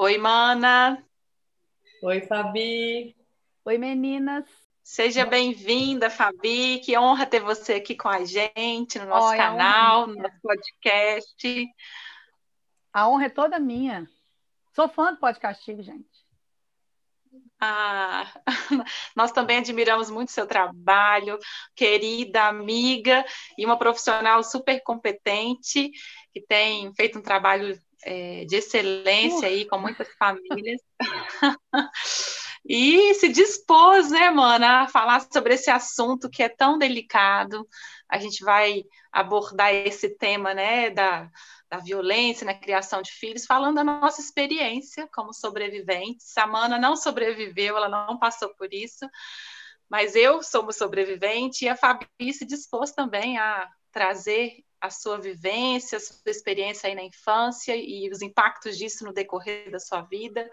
Oi, Mana. Oi, Fabi. Oi, meninas. Seja bem-vinda, Fabi. Que honra ter você aqui com a gente no nosso Oi, canal, no nosso podcast. A honra é toda minha. Sou fã do podcast, gente. Ah, nós também admiramos muito seu trabalho, querida amiga e uma profissional super competente que tem feito um trabalho é, de excelência aí com muitas famílias. e se dispôs, né, mana, a falar sobre esse assunto que é tão delicado. A gente vai abordar esse tema, né, da, da violência na criação de filhos, falando da nossa experiência como sobreviventes. A Mana não sobreviveu, ela não passou por isso, mas eu sou uma sobrevivente e a Fabi se dispôs também a trazer a sua vivência, a sua experiência aí na infância e os impactos disso no decorrer da sua vida.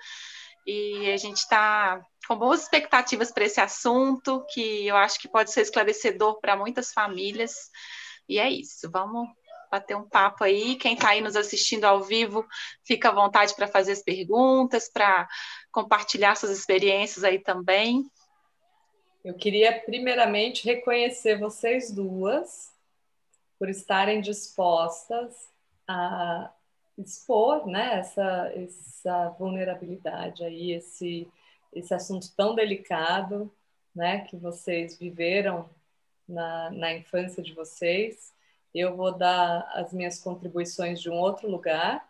E a gente está com boas expectativas para esse assunto, que eu acho que pode ser esclarecedor para muitas famílias. E é isso, vamos bater um papo aí. Quem está aí nos assistindo ao vivo, fica à vontade para fazer as perguntas, para compartilhar suas experiências aí também. Eu queria primeiramente reconhecer vocês duas por estarem dispostas a expor né, essa, essa vulnerabilidade aí, esse, esse assunto tão delicado né, que vocês viveram na, na infância de vocês. Eu vou dar as minhas contribuições de um outro lugar,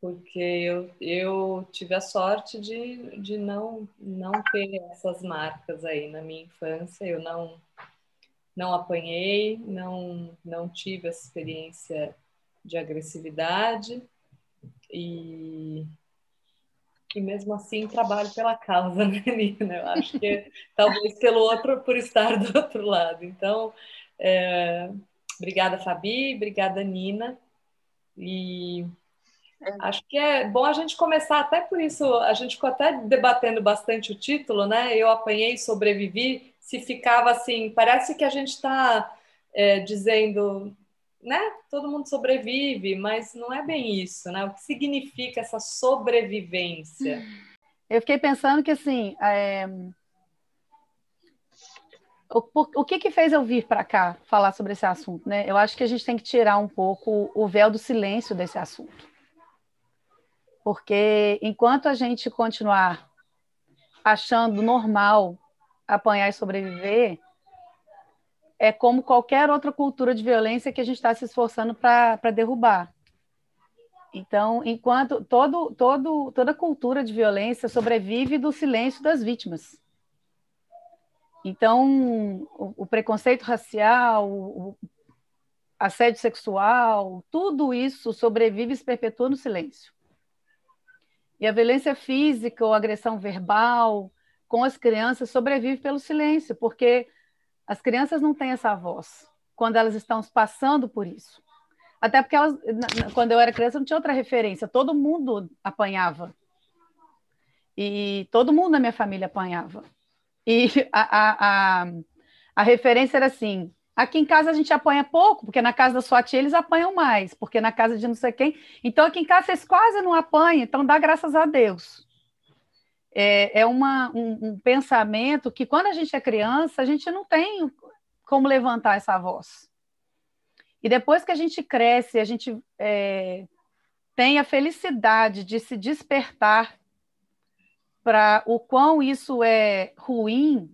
porque eu, eu tive a sorte de, de não, não ter essas marcas aí na minha infância, eu não não apanhei, não, não tive essa experiência de agressividade e, e mesmo assim trabalho pela causa, né, Nina? Eu acho que talvez pelo outro, por estar do outro lado. Então, é, obrigada, Fabi, obrigada, Nina. E acho que é bom a gente começar, até por isso, a gente ficou até debatendo bastante o título, né? Eu apanhei e sobrevivi se ficava assim, parece que a gente está é, dizendo, né? Todo mundo sobrevive, mas não é bem isso, né? O que significa essa sobrevivência? Eu fiquei pensando que assim, é... o, o, que que fez eu vir para cá falar sobre esse assunto, né? Eu acho que a gente tem que tirar um pouco o véu do silêncio desse assunto, porque enquanto a gente continuar achando normal apanhar e sobreviver, é como qualquer outra cultura de violência que a gente está se esforçando para derrubar. Então, enquanto todo, todo, toda cultura de violência sobrevive do silêncio das vítimas. Então, o, o preconceito racial, o assédio sexual, tudo isso sobrevive e se perpetua no silêncio. E a violência física ou agressão verbal, com as crianças sobrevive pelo silêncio, porque as crianças não têm essa voz quando elas estão passando por isso. Até porque elas, quando eu era criança não tinha outra referência, todo mundo apanhava. E todo mundo na minha família apanhava. E a, a, a, a referência era assim: aqui em casa a gente apanha pouco, porque na casa da sua tia eles apanham mais, porque na casa de não sei quem. Então aqui em casa vocês quase não apanham, então dá graças a Deus é, é uma, um, um, pensamento que, quando a gente é criança, a gente não tem como levantar essa voz. E depois que a gente cresce, a gente é, tem a felicidade de se despertar para o quão isso é ruim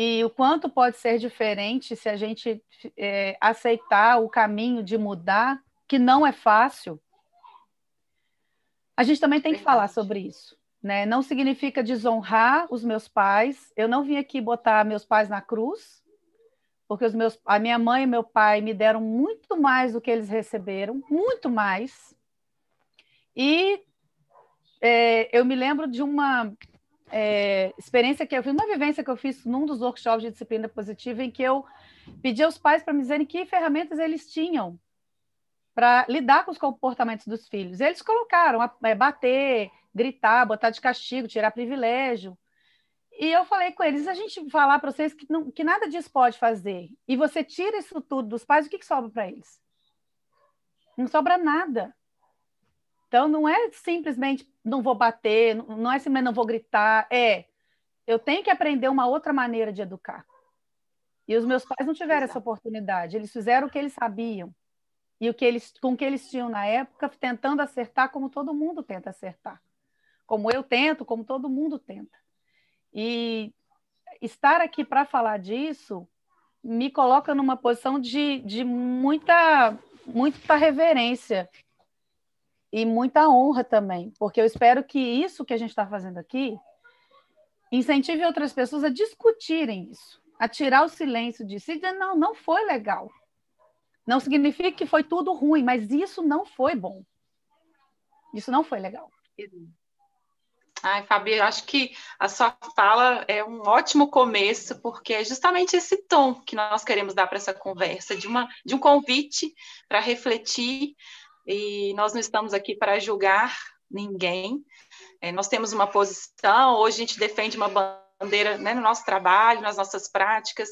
e o quanto pode ser diferente se a gente é, aceitar o caminho de mudar, que não é fácil. A gente também tem que falar sobre isso. Né? Não significa desonrar os meus pais. Eu não vim aqui botar meus pais na cruz, porque os meus, a minha mãe e meu pai me deram muito mais do que eles receberam, muito mais. E é, eu me lembro de uma é, experiência que eu fiz, uma vivência que eu fiz num dos workshops de disciplina positiva, em que eu pedi aos pais para me dizerem que ferramentas eles tinham para lidar com os comportamentos dos filhos. Eles colocaram é, bater, gritar, botar de castigo, tirar privilégio. E eu falei com eles: a gente falar para vocês que, não, que nada disso pode fazer, e você tira isso tudo dos pais, o que, que sobra para eles? Não sobra nada. Então, não é simplesmente não vou bater, não é simplesmente não vou gritar, é eu tenho que aprender uma outra maneira de educar. E os meus pais não tiveram Exato. essa oportunidade, eles fizeram o que eles sabiam e o que eles, com o que eles tinham na época, tentando acertar como todo mundo tenta acertar. Como eu tento, como todo mundo tenta. E estar aqui para falar disso me coloca numa posição de, de muita, muita reverência e muita honra também, porque eu espero que isso que a gente está fazendo aqui incentive outras pessoas a discutirem isso, a tirar o silêncio disso e dizer, não, não foi legal. Não significa que foi tudo ruim, mas isso não foi bom. Isso não foi legal. Ai, Fabi, acho que a sua fala é um ótimo começo, porque é justamente esse tom que nós queremos dar para essa conversa, de, uma, de um convite para refletir e nós não estamos aqui para julgar ninguém. É, nós temos uma posição, hoje a gente defende uma bandeira né, no nosso trabalho, nas nossas práticas.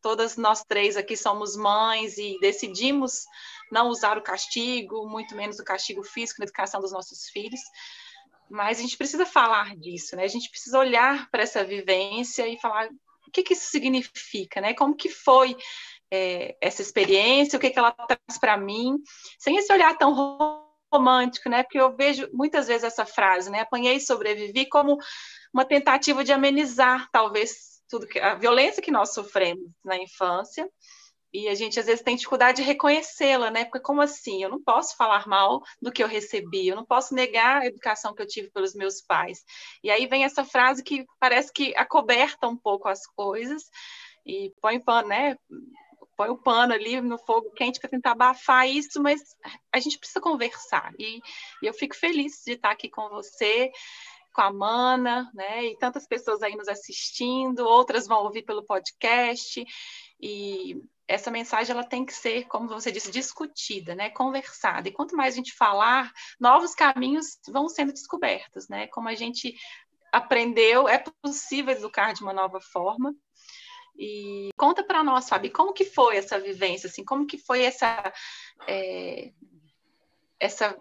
Todas nós três aqui somos mães e decidimos não usar o castigo, muito menos o castigo físico na educação dos nossos filhos. Mas a gente precisa falar disso, né? A gente precisa olhar para essa vivência e falar o que, que isso significa, né? Como que foi é, essa experiência, o que, que ela traz para mim, sem esse olhar tão romântico, né? Porque eu vejo muitas vezes essa frase, né? Apanhei e sobrevivi como uma tentativa de amenizar, talvez, tudo que a violência que nós sofremos na infância. E a gente às vezes tem dificuldade de reconhecê-la, né? Porque como assim? Eu não posso falar mal do que eu recebi, eu não posso negar a educação que eu tive pelos meus pais. E aí vem essa frase que parece que acoberta um pouco as coisas e põe pano, né? Põe o pano ali no fogo quente para tentar abafar isso, mas a gente precisa conversar. E, e, eu fico feliz de estar aqui com você, com a Mana, né? E tantas pessoas aí nos assistindo, outras vão ouvir pelo podcast. E essa mensagem ela tem que ser, como você disse, discutida, né? Conversada. E quanto mais a gente falar, novos caminhos vão sendo descobertos, né? Como a gente aprendeu, é possível educar de uma nova forma. E conta para nós, Fabi, como que foi essa vivência, assim, como que foi essa é, essa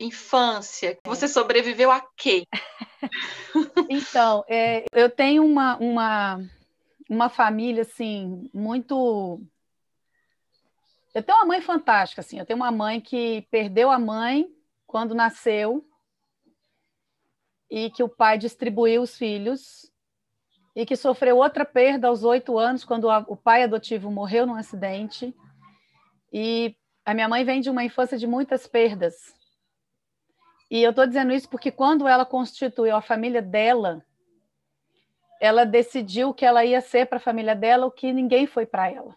infância? Você sobreviveu a quê? então, é, eu tenho uma, uma, uma família, assim, muito... Eu tenho uma mãe fantástica, assim, eu tenho uma mãe que perdeu a mãe quando nasceu e que o pai distribuiu os filhos e que sofreu outra perda aos oito anos, quando a, o pai adotivo morreu num acidente. E a minha mãe vem de uma infância de muitas perdas. E eu estou dizendo isso porque quando ela constituiu a família dela, ela decidiu que ela ia ser para a família dela o que ninguém foi para ela.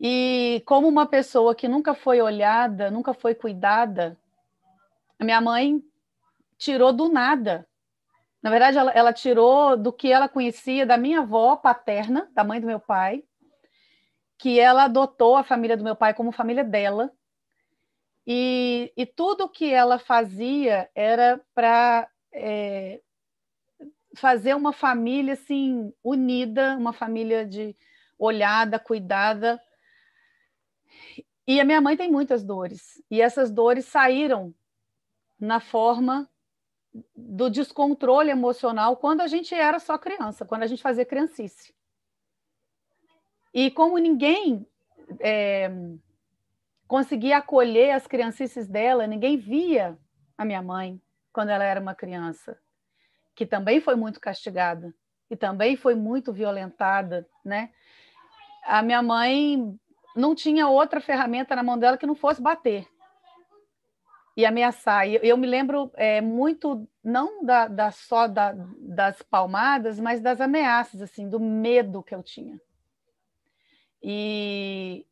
E como uma pessoa que nunca foi olhada, nunca foi cuidada, a minha mãe tirou do nada na verdade, ela, ela tirou do que ela conhecia da minha avó paterna, da mãe do meu pai, que ela adotou a família do meu pai como família dela. E, e tudo que ela fazia era para é, fazer uma família assim unida, uma família de olhada, cuidada. E a minha mãe tem muitas dores, e essas dores saíram na forma do descontrole emocional quando a gente era só criança, quando a gente fazia criancice. E como ninguém é, conseguia acolher as criancices dela, ninguém via a minha mãe quando ela era uma criança, que também foi muito castigada e também foi muito violentada, né? A minha mãe não tinha outra ferramenta na mão dela que não fosse bater e ameaçar. E eu me lembro é, muito, não da, da só da, das palmadas, mas das ameaças, assim, do medo que eu tinha. E,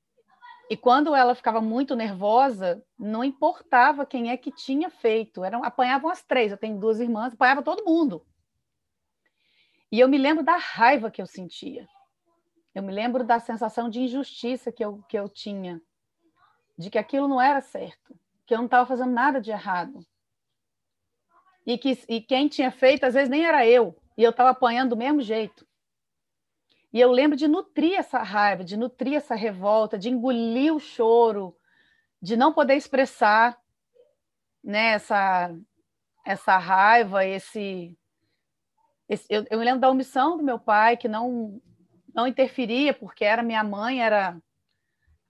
E quando ela ficava muito nervosa, não importava quem é que tinha feito. Eram, apanhavam as três. Eu tenho duas irmãs, apanhava todo mundo. E eu me lembro da raiva que eu sentia. Eu me lembro da sensação de injustiça que eu, que eu tinha, de que aquilo não era certo, que eu não estava fazendo nada de errado. E que e quem tinha feito, às vezes, nem era eu, e eu estava apanhando do mesmo jeito. E eu lembro de nutrir essa raiva, de nutrir essa revolta, de engolir o choro, de não poder expressar né, essa, essa raiva, esse, esse eu, eu, me lembro da omissão do meu pai, que não, não interferia, porque era minha mãe, era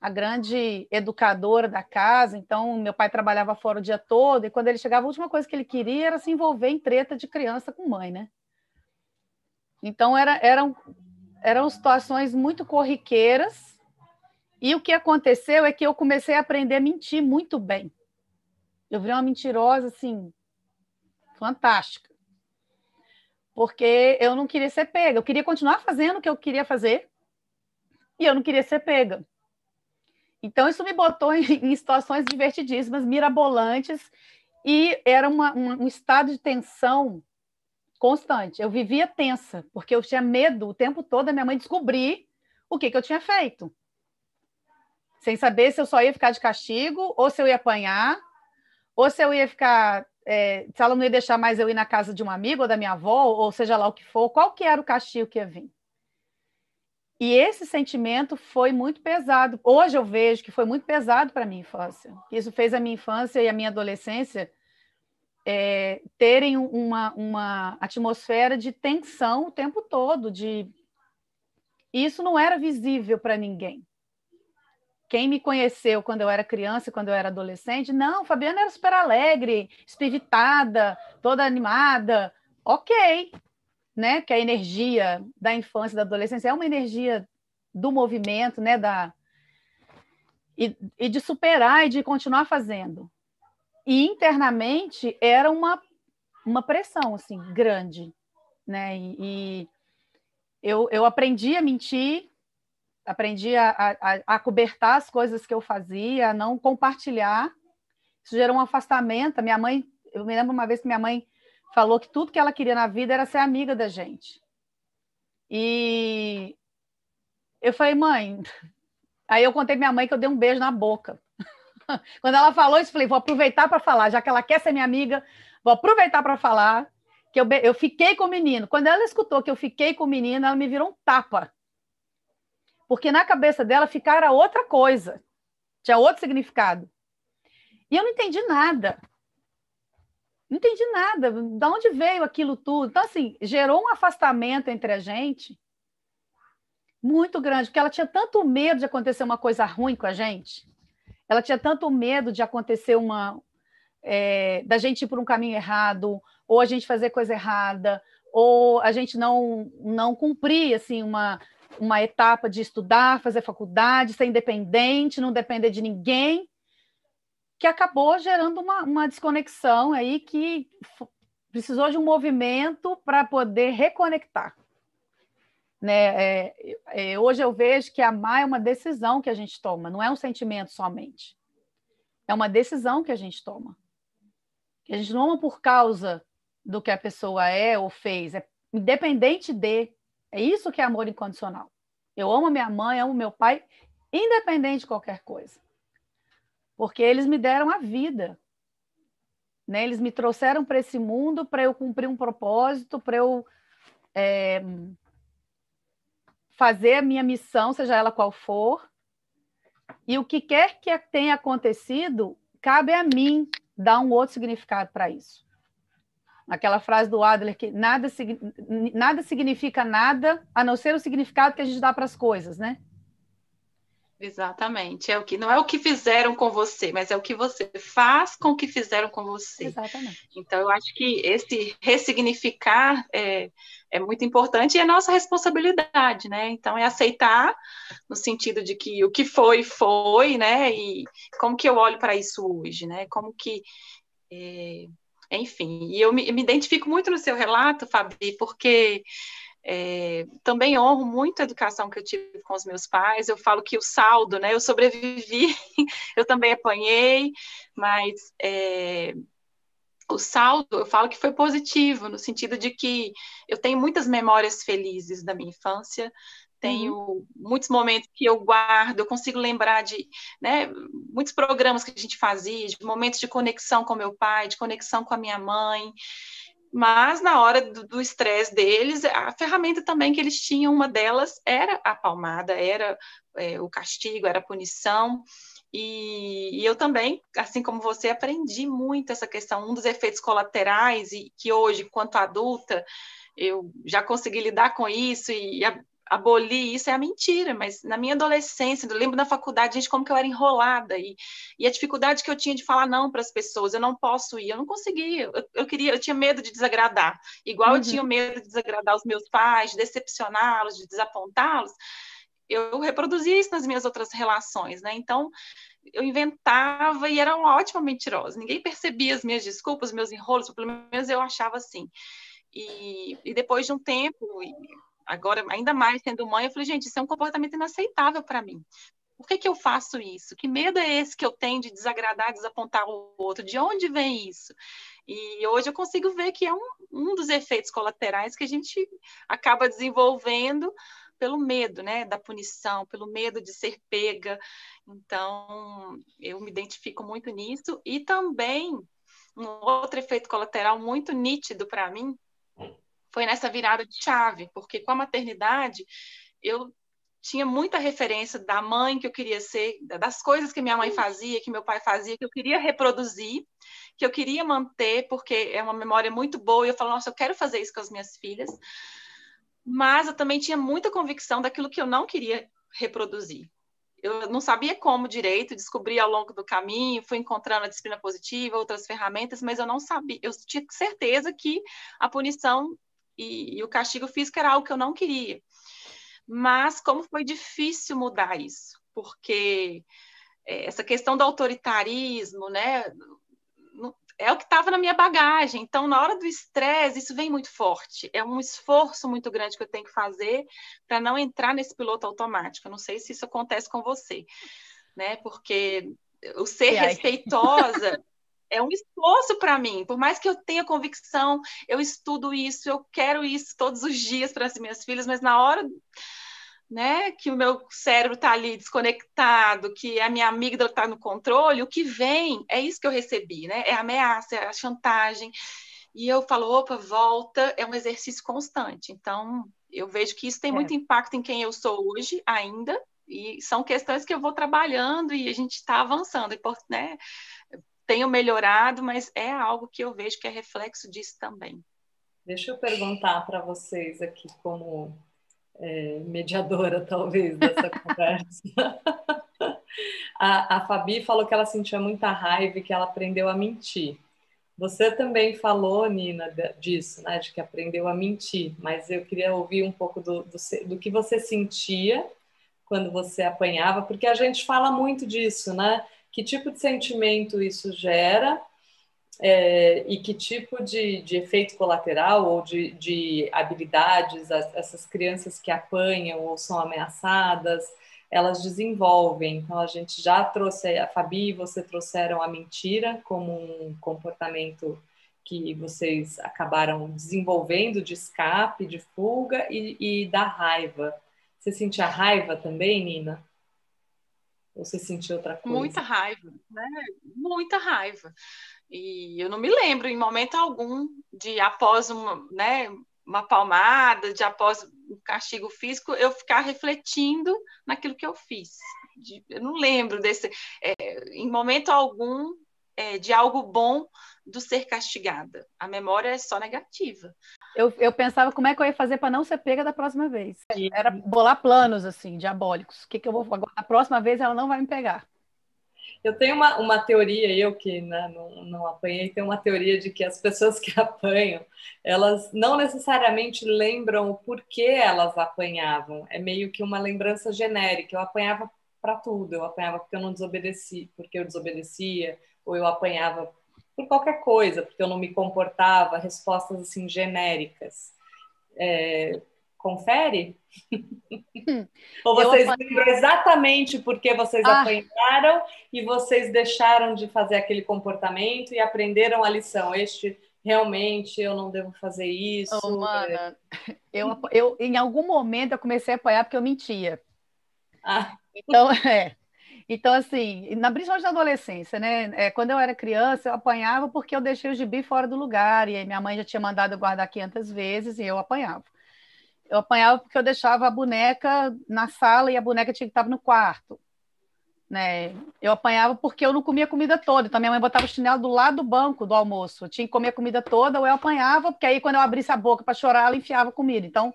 a grande educadora da casa, então meu pai trabalhava fora o dia todo, e quando ele chegava, a última coisa que ele queria era se envolver em treta de criança com mãe, né? Então era, eram eram situações muito corriqueiras. E o que aconteceu é que eu comecei a aprender a mentir muito bem. Eu virei uma mentirosa, assim, fantástica. Porque eu não queria ser pega. Eu queria continuar fazendo o que eu queria fazer. E eu não queria ser pega. Então, isso me botou em, em situações divertidíssimas, mirabolantes. E era uma, uma, um estado de tensão constante. Eu vivia tensa, porque eu tinha medo o tempo todo da minha mãe descobrir o que, que eu tinha feito. Sem saber se eu só ia ficar de castigo, ou se eu ia apanhar, ou se eu ia ficar. É, se ela não ia deixar mais eu ir na casa de um amigo ou da minha avó, ou seja lá o que for, qual que era o castigo que ia vir. E esse sentimento foi muito pesado. Hoje eu vejo que foi muito pesado para a minha infância. Isso fez a minha infância e a minha adolescência é, terem uma, uma atmosfera de tensão o tempo todo, de isso não era visível para ninguém. Quem me conheceu quando eu era criança, quando eu era adolescente, não, Fabiana era super alegre, espiritada, toda animada, ok, né? Que a energia da infância e da adolescência é uma energia do movimento, né? Da e, e de superar e de continuar fazendo. E internamente era uma, uma pressão assim grande, né? E, e eu, eu aprendi a mentir, aprendi a, a, a cobertar as coisas que eu fazia, a não compartilhar. Isso gerou um afastamento. Minha mãe, eu me lembro uma vez que minha mãe falou que tudo que ela queria na vida era ser amiga da gente. E eu falei, mãe. Aí eu contei minha mãe que eu dei um beijo na boca. Quando ela falou isso, eu falei, vou aproveitar para falar, já que ela quer ser minha amiga, vou aproveitar para falar que eu, eu fiquei com o menino. Quando ela escutou que eu fiquei com o menino, ela me virou um tapa. Porque na cabeça dela ficara outra coisa, tinha outro significado. E eu não entendi nada. Não entendi nada. De onde veio aquilo tudo? Então, assim, gerou um afastamento entre a gente muito grande, porque ela tinha tanto medo de acontecer uma coisa ruim com a gente ela tinha tanto medo de acontecer uma. É, da gente ir por um caminho errado, ou a gente fazer coisa errada, ou a gente não, não cumprir assim, uma, uma etapa de estudar, fazer faculdade, ser independente, não depender de ninguém, que acabou gerando uma, uma desconexão aí que precisou de um movimento para poder reconectar. Né? É, é, hoje eu vejo que amar é uma decisão que a gente toma, não é um sentimento somente. É uma decisão que a gente toma. A gente não ama por causa do que a pessoa é ou fez, é independente de. É isso que é amor incondicional. Eu amo minha mãe, amo meu pai, independente de qualquer coisa. Porque eles me deram a vida. Né? Eles me trouxeram para esse mundo para eu cumprir um propósito, para eu é, fazer a minha missão, seja ela qual for, e o que quer que tenha acontecido, cabe a mim dar um outro significado para isso. Aquela frase do Adler que nada, nada significa nada a não ser o significado que a gente dá para as coisas, né? Exatamente. É o que não é o que fizeram com você, mas é o que você faz com o que fizeram com você. Exatamente. Então eu acho que esse ressignificar é, é muito importante e é nossa responsabilidade, né? Então é aceitar no sentido de que o que foi foi, né? E como que eu olho para isso hoje, né? Como que é, enfim, e eu me, me identifico muito no seu relato, Fabi, porque é, também honro muito a educação que eu tive com os meus pais. Eu falo que o saldo, né? Eu sobrevivi, eu também apanhei, mas é, o saldo, eu falo que foi positivo, no sentido de que eu tenho muitas memórias felizes da minha infância, tenho uhum. muitos momentos que eu guardo, eu consigo lembrar de né, muitos programas que a gente fazia, de momentos de conexão com meu pai, de conexão com a minha mãe. Mas na hora do estresse deles, a ferramenta também que eles tinham, uma delas era a palmada, era é, o castigo, era a punição. E, e, eu também, assim como você, aprendi muito essa questão, um dos efeitos colaterais, e que hoje, quanto adulta, eu já consegui lidar com isso e abolir isso é a mentira, mas na minha adolescência, eu lembro na faculdade, gente, como que eu era enrolada e, e a dificuldade que eu tinha de falar não para as pessoas, eu não posso ir, eu não conseguia, eu, eu, queria, eu tinha medo de desagradar, igual uhum. eu tinha medo de desagradar os meus pais, de decepcioná-los, de desapontá-los, eu reproduzia isso nas minhas outras relações, né? Então, eu inventava e era uma ótima mentirosa. Ninguém percebia as minas desculpas, meus enrolos, pelo menos eu achava assim. E, e depois de um tempo, agora ainda mais sendo mãe, eu falei, gente, isso é um comportamento inaceitável para mim. Por que, que eu faço isso? Que medo é esse que eu tenho de desagradar, desapontar o outro? De onde vem isso? E hoje eu consigo ver que é um, um dos efeitos colaterais que a gente acaba desenvolvendo pelo medo, né, da punição, pelo medo de ser pega. Então, eu me identifico muito nisso e também um outro efeito colateral muito nítido para mim foi nessa virada de chave, porque com a maternidade eu tinha muita referência da mãe que eu queria ser, das coisas que minha mãe fazia, que meu pai fazia, que eu queria reproduzir, que eu queria manter, porque é uma memória muito boa, e eu falo, nossa, eu quero fazer isso com as minhas filhas. Mas eu também tinha muita convicção daquilo que eu não queria reproduzir. Eu não sabia como direito, descobri ao longo do caminho, fui encontrando a disciplina positiva, outras ferramentas, mas eu não sabia, eu tinha certeza que a punição e, e o castigo físico era algo que eu não queria. Mas como foi difícil mudar isso, porque é, essa questão do autoritarismo, né, é o que estava na minha bagagem. Então, na hora do estresse, isso vem muito forte. É um esforço muito grande que eu tenho que fazer para não entrar nesse piloto automático. Eu não sei se isso acontece com você, né? Porque o ser respeitosa é um esforço para mim. Por mais que eu tenha convicção, eu estudo isso, eu quero isso todos os dias para as minhas filhas, mas na hora né, que o meu cérebro está ali desconectado, que a minha amígdala está no controle, o que vem é isso que eu recebi, né? É a ameaça, é a chantagem. E eu falo, opa, volta, é um exercício constante. Então, eu vejo que isso tem é. muito impacto em quem eu sou hoje ainda, e são questões que eu vou trabalhando e a gente está avançando, né? Tenho melhorado, mas é algo que eu vejo que é reflexo disso também. Deixa eu perguntar para vocês aqui, como é, mediadora, talvez, dessa conversa. a, a Fabi falou que ela sentia muita raiva e que ela aprendeu a mentir. Você também falou, Nina, disso, né, de que aprendeu a mentir, mas eu queria ouvir um pouco do, do, do que você sentia quando você apanhava, porque a gente fala muito disso, né? Que tipo de sentimento isso gera é, e que tipo de, de, efeito colateral ou de, de habilidades as, essas crianças que apanham ou são ameaçadas elas desenvolvem. Então a gente já trouxe a Fabi e você trouxeram a mentira como um comportamento que vocês acabaram desenvolvendo de escape, de fuga e, e da raiva. Você sentia raiva também, Nina? Ou você sentiu outra coisa? Muita raiva, né? Muita raiva. E eu não me lembro em momento algum de após uma, né, uma palmada, de após um castigo físico, eu ficar refletindo naquilo que eu fiz. De, eu não lembro desse, é, em momento algum, é, de algo bom do ser castigada. A memória é só negativa. Eu, eu pensava como é que eu ia fazer para não ser pega da próxima vez. Era bolar planos, assim, diabólicos. O que, que eu vou agora? A próxima vez ela não vai me pegar. Eu tenho uma, uma teoria, eu que né, não, não apanhei, tenho uma teoria de que as pessoas que apanham, elas não necessariamente lembram o porquê elas apanhavam. É meio que uma lembrança genérica. Eu apanhava para tudo. Eu apanhava porque eu não desobedeci, porque eu desobedecia, ou eu apanhava por qualquer coisa, porque eu não me comportava, respostas assim genéricas. É, confere? Hum, Ou vocês apanhei... lembram exatamente porque vocês ah. apanharam e vocês deixaram de fazer aquele comportamento e aprenderam a lição? Este realmente eu não devo fazer isso. Oh, mana, eu, eu, em algum momento eu comecei a apanhar porque eu mentia. Ah. Então, é. Então, assim, na, principalmente na adolescência, né? É, quando eu era criança, eu apanhava porque eu deixei o gibi fora do lugar, e aí minha mãe já tinha mandado eu guardar 500 vezes, e eu apanhava. Eu apanhava porque eu deixava a boneca na sala e a boneca tinha que estar no quarto. Né? Eu apanhava porque eu não comia comida toda. Então, minha mãe botava o chinelo do lado do banco do almoço. Eu tinha que comer a comida toda, ou eu apanhava, porque aí, quando eu abrisse a boca para chorar, ela enfiava comida. Então,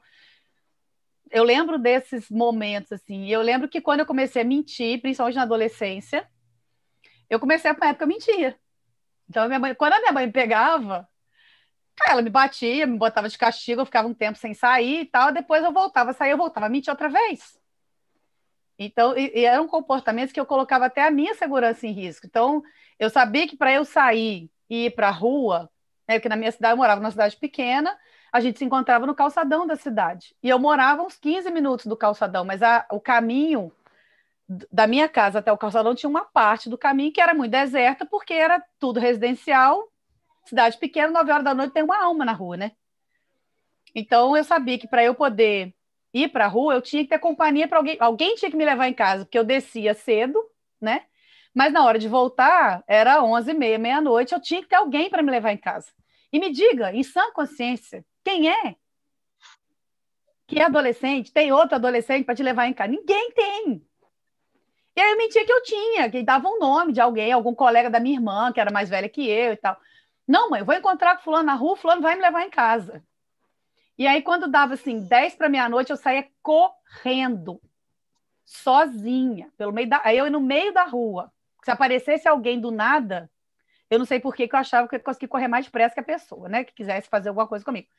eu lembro desses momentos, assim. Eu lembro que quando eu comecei a mentir, principalmente na adolescência, eu comecei a apanhar porque eu mentia. Então, minha mãe, quando a minha mãe me pegava, ela me batia, me botava de castigo, eu ficava um tempo sem sair e tal, depois eu voltava a sair, eu voltava a mentir outra vez. Então, e, e eram comportamentos que eu colocava até a minha segurança em risco. Então, eu sabia que para eu sair e ir para a rua, né, porque na minha cidade eu morava numa cidade pequena, a gente se encontrava no calçadão da cidade. E eu morava uns 15 minutos do calçadão, mas a, o caminho da minha casa até o calçadão tinha uma parte do caminho que era muito deserta, porque era tudo residencial, cidade pequena, 9 horas da noite tem uma alma na rua, né? Então eu sabia que para eu poder ir para a rua, eu tinha que ter companhia para alguém, alguém tinha que me levar em casa, porque eu descia cedo, né? Mas na hora de voltar, era 11 e meia, meia-noite, eu tinha que ter alguém para me levar em casa. E me diga, em sã consciência, quem é que é adolescente, tem outro adolescente para te levar em casa? Ninguém tem. E aí eu mentia que eu tinha, que dava um nome de alguém, algum colega da minha irmã, que era mais velha que eu e tal. Não, mãe, eu vou encontrar com fulano na rua, fulano vai me levar em casa. E aí, quando dava assim, 10 para meia-noite, eu saía correndo, sozinha, pelo meio da. Aí eu no meio da rua. Se aparecesse alguém do nada, eu não sei por que eu achava que eu conseguia correr mais depressa que a pessoa, né? Que quisesse fazer alguma coisa comigo.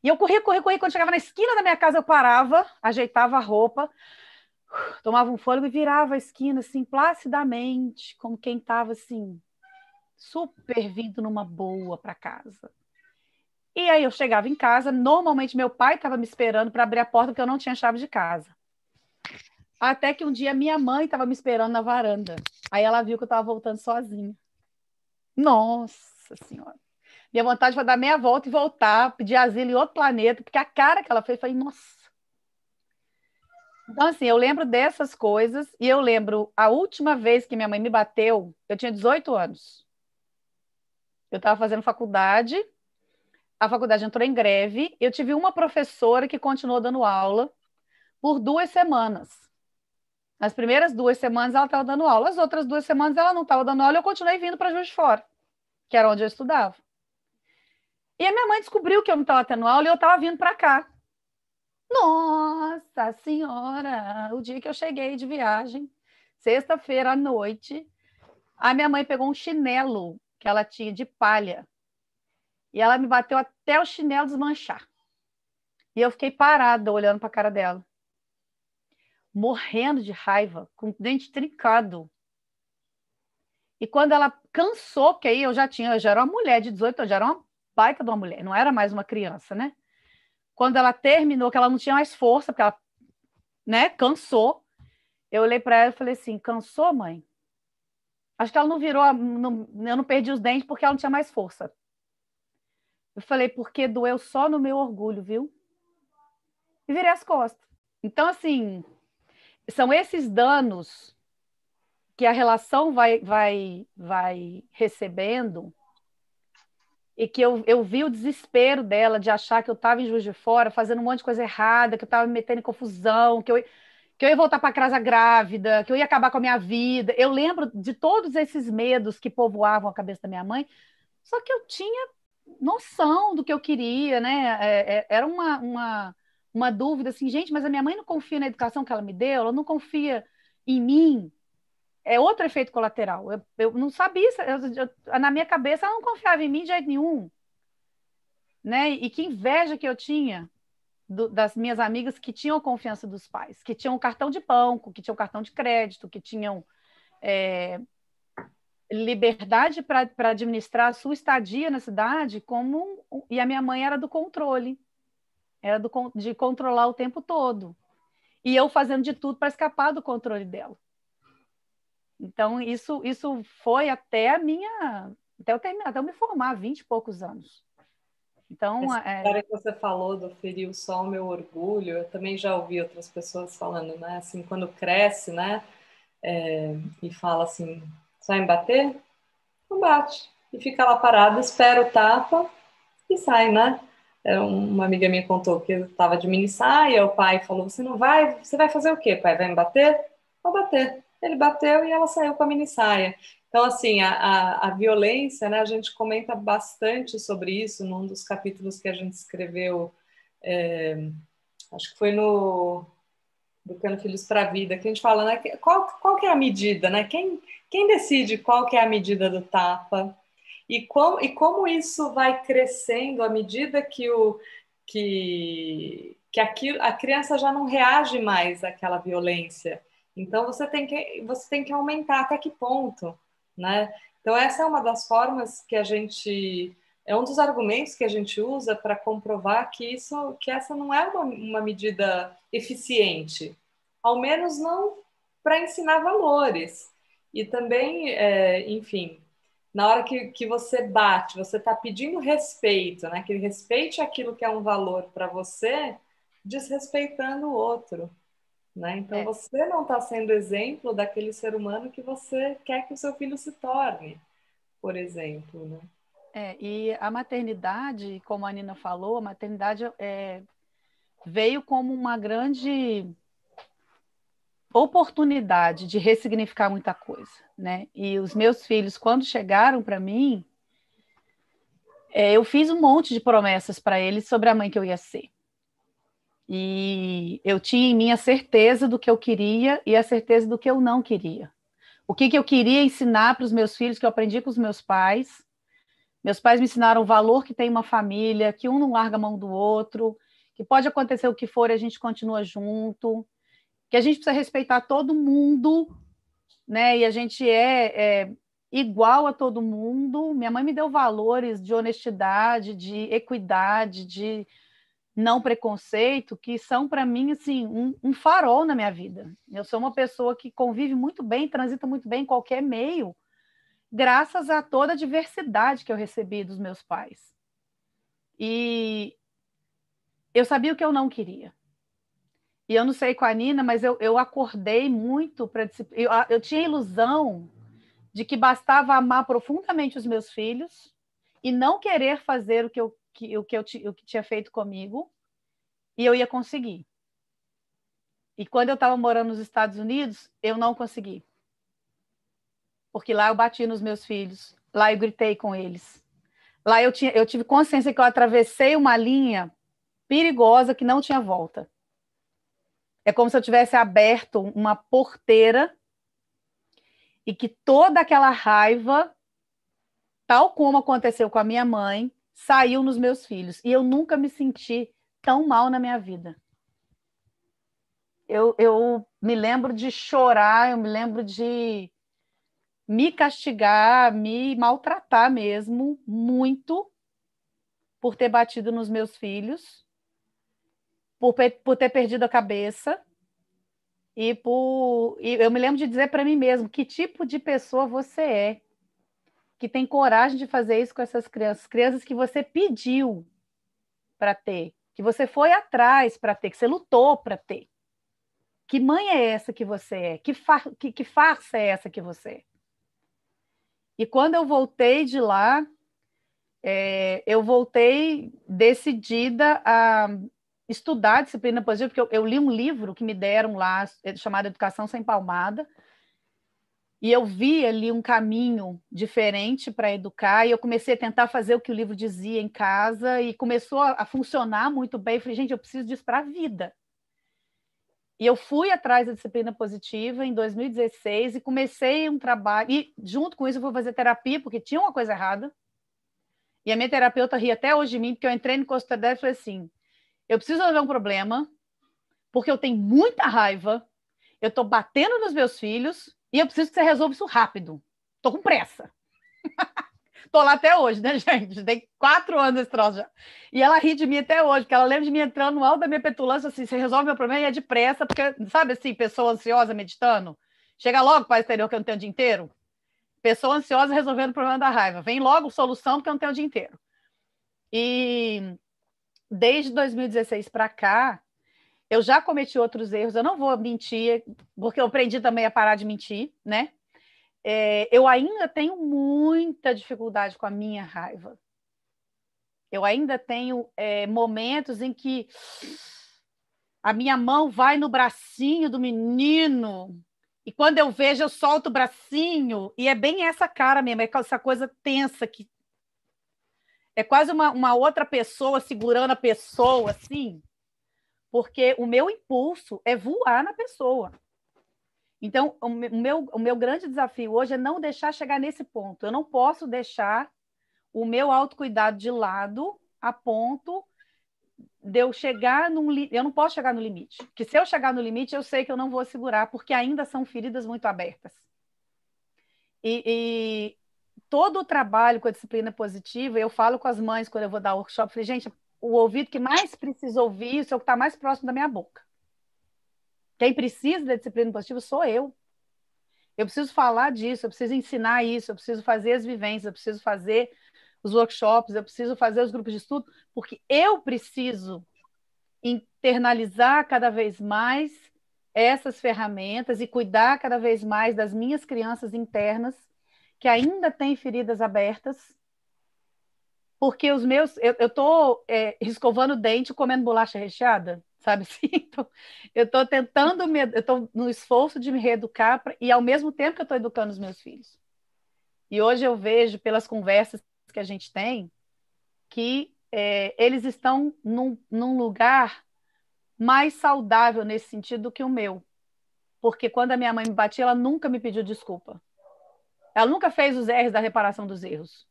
E eu corria, corria, corria. Quando chegava na esquina da minha casa, eu parava, ajeitava a roupa, tomava um fôlego e virava a esquina, assim, placidamente, como quem estava, assim, super vindo numa boa para casa. E aí eu chegava em casa, normalmente meu pai estava me esperando para abrir a porta porque eu não tinha chave de casa. Até que um dia minha mãe estava me esperando na varanda. Aí ela viu que eu estava voltando sozinha. Nossa Senhora. Minha vontade foi dar meia volta e voltar, pedir asilo em outro planeta, porque a cara que ela fez, foi nossa. Então, assim, eu lembro dessas coisas e eu lembro a última vez que minha mãe me bateu, eu tinha 18 anos. Eu estava fazendo faculdade a faculdade entrou em greve. Eu tive uma professora que continuou dando aula por duas semanas. As primeiras duas semanas ela estava dando aula, as outras duas semanas ela não estava dando aula, eu continuei vindo para Juiz de Fora, que era onde eu estudava. E a minha mãe descobriu que eu não estava tendo aula e eu estava vindo para cá. Nossa Senhora! O dia que eu cheguei de viagem, sexta-feira à noite, a minha mãe pegou um chinelo que ela tinha de palha e ela me bateu até o chinelo desmanchar. E eu fiquei parada olhando para a cara dela, morrendo de raiva, com o dente trincado. E quando ela cansou, que aí eu já tinha, eu já era uma mulher de 18 anos, já era uma baita de uma mulher, não era mais uma criança, né? Quando ela terminou, que ela não tinha mais força, porque ela, né, cansou, eu olhei para ela e falei assim: cansou, mãe? Acho que ela não virou, não, eu não perdi os dentes porque ela não tinha mais força. Eu falei, porque doeu só no meu orgulho, viu? E virei as costas. Então, assim, são esses danos que a relação vai, vai, vai recebendo e que eu, eu vi o desespero dela de achar que eu estava em Juiz de Fora fazendo um monte de coisa errada, que eu estava me metendo em confusão, que eu, que eu ia voltar para casa grávida, que eu ia acabar com a minha vida. Eu lembro de todos esses medos que povoavam a cabeça da minha mãe, só que eu tinha noção do que eu queria, né? É, é, era uma, uma, uma dúvida assim, gente, mas a minha mãe não confia na educação que ela me deu, ela não confia em mim. É outro efeito colateral. Eu, eu não sabia, eu, eu, na minha cabeça ela não confiava em mim de jeito nenhum. Né? E que inveja que eu tinha do, das minhas amigas que tinham confiança dos pais, que tinham cartão de banco, que tinham cartão de crédito, que tinham é, liberdade para administrar a sua estadia na cidade como e a minha mãe era do controle era do, de controlar o tempo todo e eu fazendo de tudo para escapar do controle dela então isso isso foi até a minha até eu terminar até eu me formar 20 e poucos anos então Essa é... história que você falou do feriu só o meu orgulho eu também já ouvi outras pessoas falando né assim quando cresce né é, e fala assim Sai em bater? Não bate. E fica lá parado, espera o tapa e sai, né? É, uma amiga minha contou que estava de mini saia, o pai falou: Você não vai? Você vai fazer o quê, pai? Vai me bater? Vou bater. Ele bateu e ela saiu com a mini saia. Então, assim, a, a, a, violência, né? A gente comenta bastante sobre isso num dos capítulos que a gente escreveu, é, acho que foi no Educando Filhos para a Vida, que a gente fala, né? Qual, qual que é a medida, né? Quem, quem decide qual que é a medida do tapa? E como, e como isso vai crescendo à medida que, o, que, que aquilo, a criança já não reage mais àquela violência. Então você tem que, você tem que aumentar até que ponto, né? Então essa é uma das formas que a gente é um dos argumentos que a gente usa para comprovar que isso que essa não é uma, uma medida eficiente, ao menos não para ensinar valores. E também, é, enfim, na hora que, que você bate, você está pedindo respeito, né? que ele respeite aquilo que é um valor para você, desrespeitando o outro. Né? Então, é. você não está sendo exemplo daquele ser humano que você quer que o seu filho se torne, por exemplo. Né? É, e a maternidade, como a Nina falou, a maternidade é, veio como uma grande oportunidade de ressignificar muita coisa, né? E os meus filhos, quando chegaram para mim, é, eu fiz um monte de promessas para eles sobre a mãe que eu ia ser. E eu tinha em mim a certeza do que eu queria e a certeza do que eu não queria. O que, que eu queria ensinar para os meus filhos, que eu aprendi com os meus pais. Meus pais me ensinaram o valor que tem uma família, que um não larga a mão do outro, que pode acontecer o que for e a gente continua junto que a gente precisa respeitar todo mundo, né? E a gente é, é igual a todo mundo. Minha mãe me deu valores de honestidade, de equidade, de não preconceito, que são para mim assim um, um, farol na minha vida. Eu sou uma pessoa que convive muito bem, transita muito bem em qualquer meio, graças a toda a diversidade que eu recebi dos meus pais. E eu sabia o que eu não queria. E eu não sei com a Nina, mas eu, eu acordei muito para eu, eu tinha a ilusão de que bastava amar profundamente os meus filhos e não querer fazer o que eu, que, o que eu o que tinha feito comigo e eu ia conseguir. E quando eu estava morando nos Estados Unidos, eu não consegui. Porque lá eu bati nos meus filhos, lá eu gritei com eles. Lá eu, tinha, eu tive consciência que eu atravessei uma linha perigosa que não tinha volta. É como se eu tivesse aberto uma porteira e que toda aquela raiva, tal como aconteceu com a minha mãe, saiu nos meus filhos. E eu nunca me senti tão mal na minha vida. Eu, eu me lembro de chorar, eu me lembro de me castigar, me maltratar mesmo, muito, por ter batido nos meus filhos por, por ter perdido a cabeça e por e eu me lembro de dizer para mim mesmo que tipo de pessoa você é que tem coragem de fazer isso com essas crianças, crianças que você pediu para ter, que você foi atrás para ter, que você lutou para ter. Que mãe é essa que você é? Que, que, que farsa é essa que você é? E quando eu voltei de lá, é, eu voltei decidida a, estudar disciplina positiva, porque eu, eu, li um livro que me deram lá, é, chamado Educação Sem Palmada, e eu vi ali um caminho diferente para educar, e eu comecei a tentar fazer o que o livro dizia em casa, e começou a, a funcionar muito bem. Eu falei, gente, eu preciso disso para a vida. E eu fui atrás da disciplina positiva em 2016 e comecei um trabalho. E junto com isso eu fui fazer terapia, porque tinha uma coisa errada. E a minha terapeuta ria até hoje de mim, porque eu entrei no consultório dela e falei assim: eu preciso resolver um problema, porque eu tenho muita raiva, eu estou batendo nos meus filhos e eu preciso que você resolva isso rápido. tô com pressa. tô lá até hoje, né, gente? Tem quatro anos esse troço já. E ela ri de mim até hoje, porque ela lembra de mim entrando no alto da minha petulância, assim, você resolve meu problema e é depressa, porque, sabe assim, pessoa ansiosa meditando? Chega logo para o exterior que eu não tenho o dia inteiro. Pessoa ansiosa resolvendo o problema da raiva. Vem logo solução, porque eu não tenho o dia inteiro. E desde 2016 para cá, eu já cometi outros erros, eu não vou mentir, porque eu aprendi também a parar de mentir, né? É, eu ainda tenho muita dificuldade com a minha raiva. Eu ainda tenho é, momentos em que a minha mão vai no bracinho do menino, e quando eu vejo, eu solto o bracinho, e é bem essa cara mesmo, é essa coisa tensa que. É quase uma, uma outra pessoa segurando a pessoa, assim porque o meu impulso é voar na pessoa. Então, o meu, o meu grande desafio hoje é não deixar chegar nesse ponto. Eu não posso deixar o meu autocuidado de lado a ponto de eu chegar num eu não posso chegar no limite. Que se eu chegar no limite, eu sei que eu não vou segurar, porque ainda são feridas muito abertas. E, todo o trabalho com a disciplina positiva, eu falo com as mães quando eu vou dar workshop, falei, gente, o ouvido que mais precisa ouvir isso é o que está mais próximo da minha boca. Quem precisa da disciplina positiva sou eu. Eu preciso falar disso, eu preciso ensinar isso, eu preciso fazer as vivências, eu preciso fazer os workshops, eu preciso fazer os grupos de estudo, porque eu preciso internalizar cada vez mais essas ferramentas e cuidar cada vez mais das minhas crianças internas que ainda têm feridas abertas porque os meus, eu, tô é, escovando o dente comendo bolacha recheada, sabe assim? Então, eu tô tentando, me, eu tô no esforço de me reeducar pra, e ao mesmo tempo que eu tô educando os meus filhos. E hoje eu vejo pelas conversas que a gente tem que é, eles estão num, num lugar mais saudável nesse sentido do que o meu. Porque quando a minha mãe me batia, ela nunca me pediu desculpa. Ela nunca fez os R's da reparação dos erros.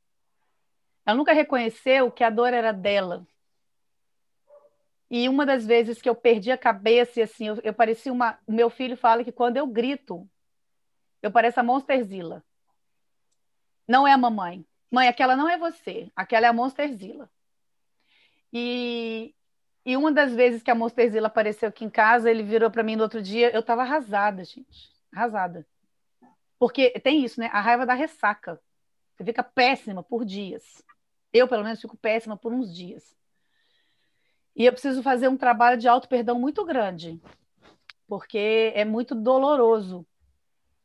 Ela nunca reconheceu que a dor era dela. E uma das vezes que eu perdi a cabeça e assim, eu, eu parecia uma. Meu filho fala que quando eu grito, eu pareço a Monsterzilla. Não é a mamãe. Mãe, aquela não é você, aquela é a Monsterzilla. E, e uma das vezes que a Monsterzilla apareceu aqui em casa, ele virou para mim no outro dia, eu estava arrasada, gente. Arrasada. Porque tem isso, né? A raiva da ressaca. Você fica péssima por dias. Eu, pelo menos, fico péssima por uns dias. E eu preciso fazer um trabalho de auto-perdão muito grande, porque é muito doloroso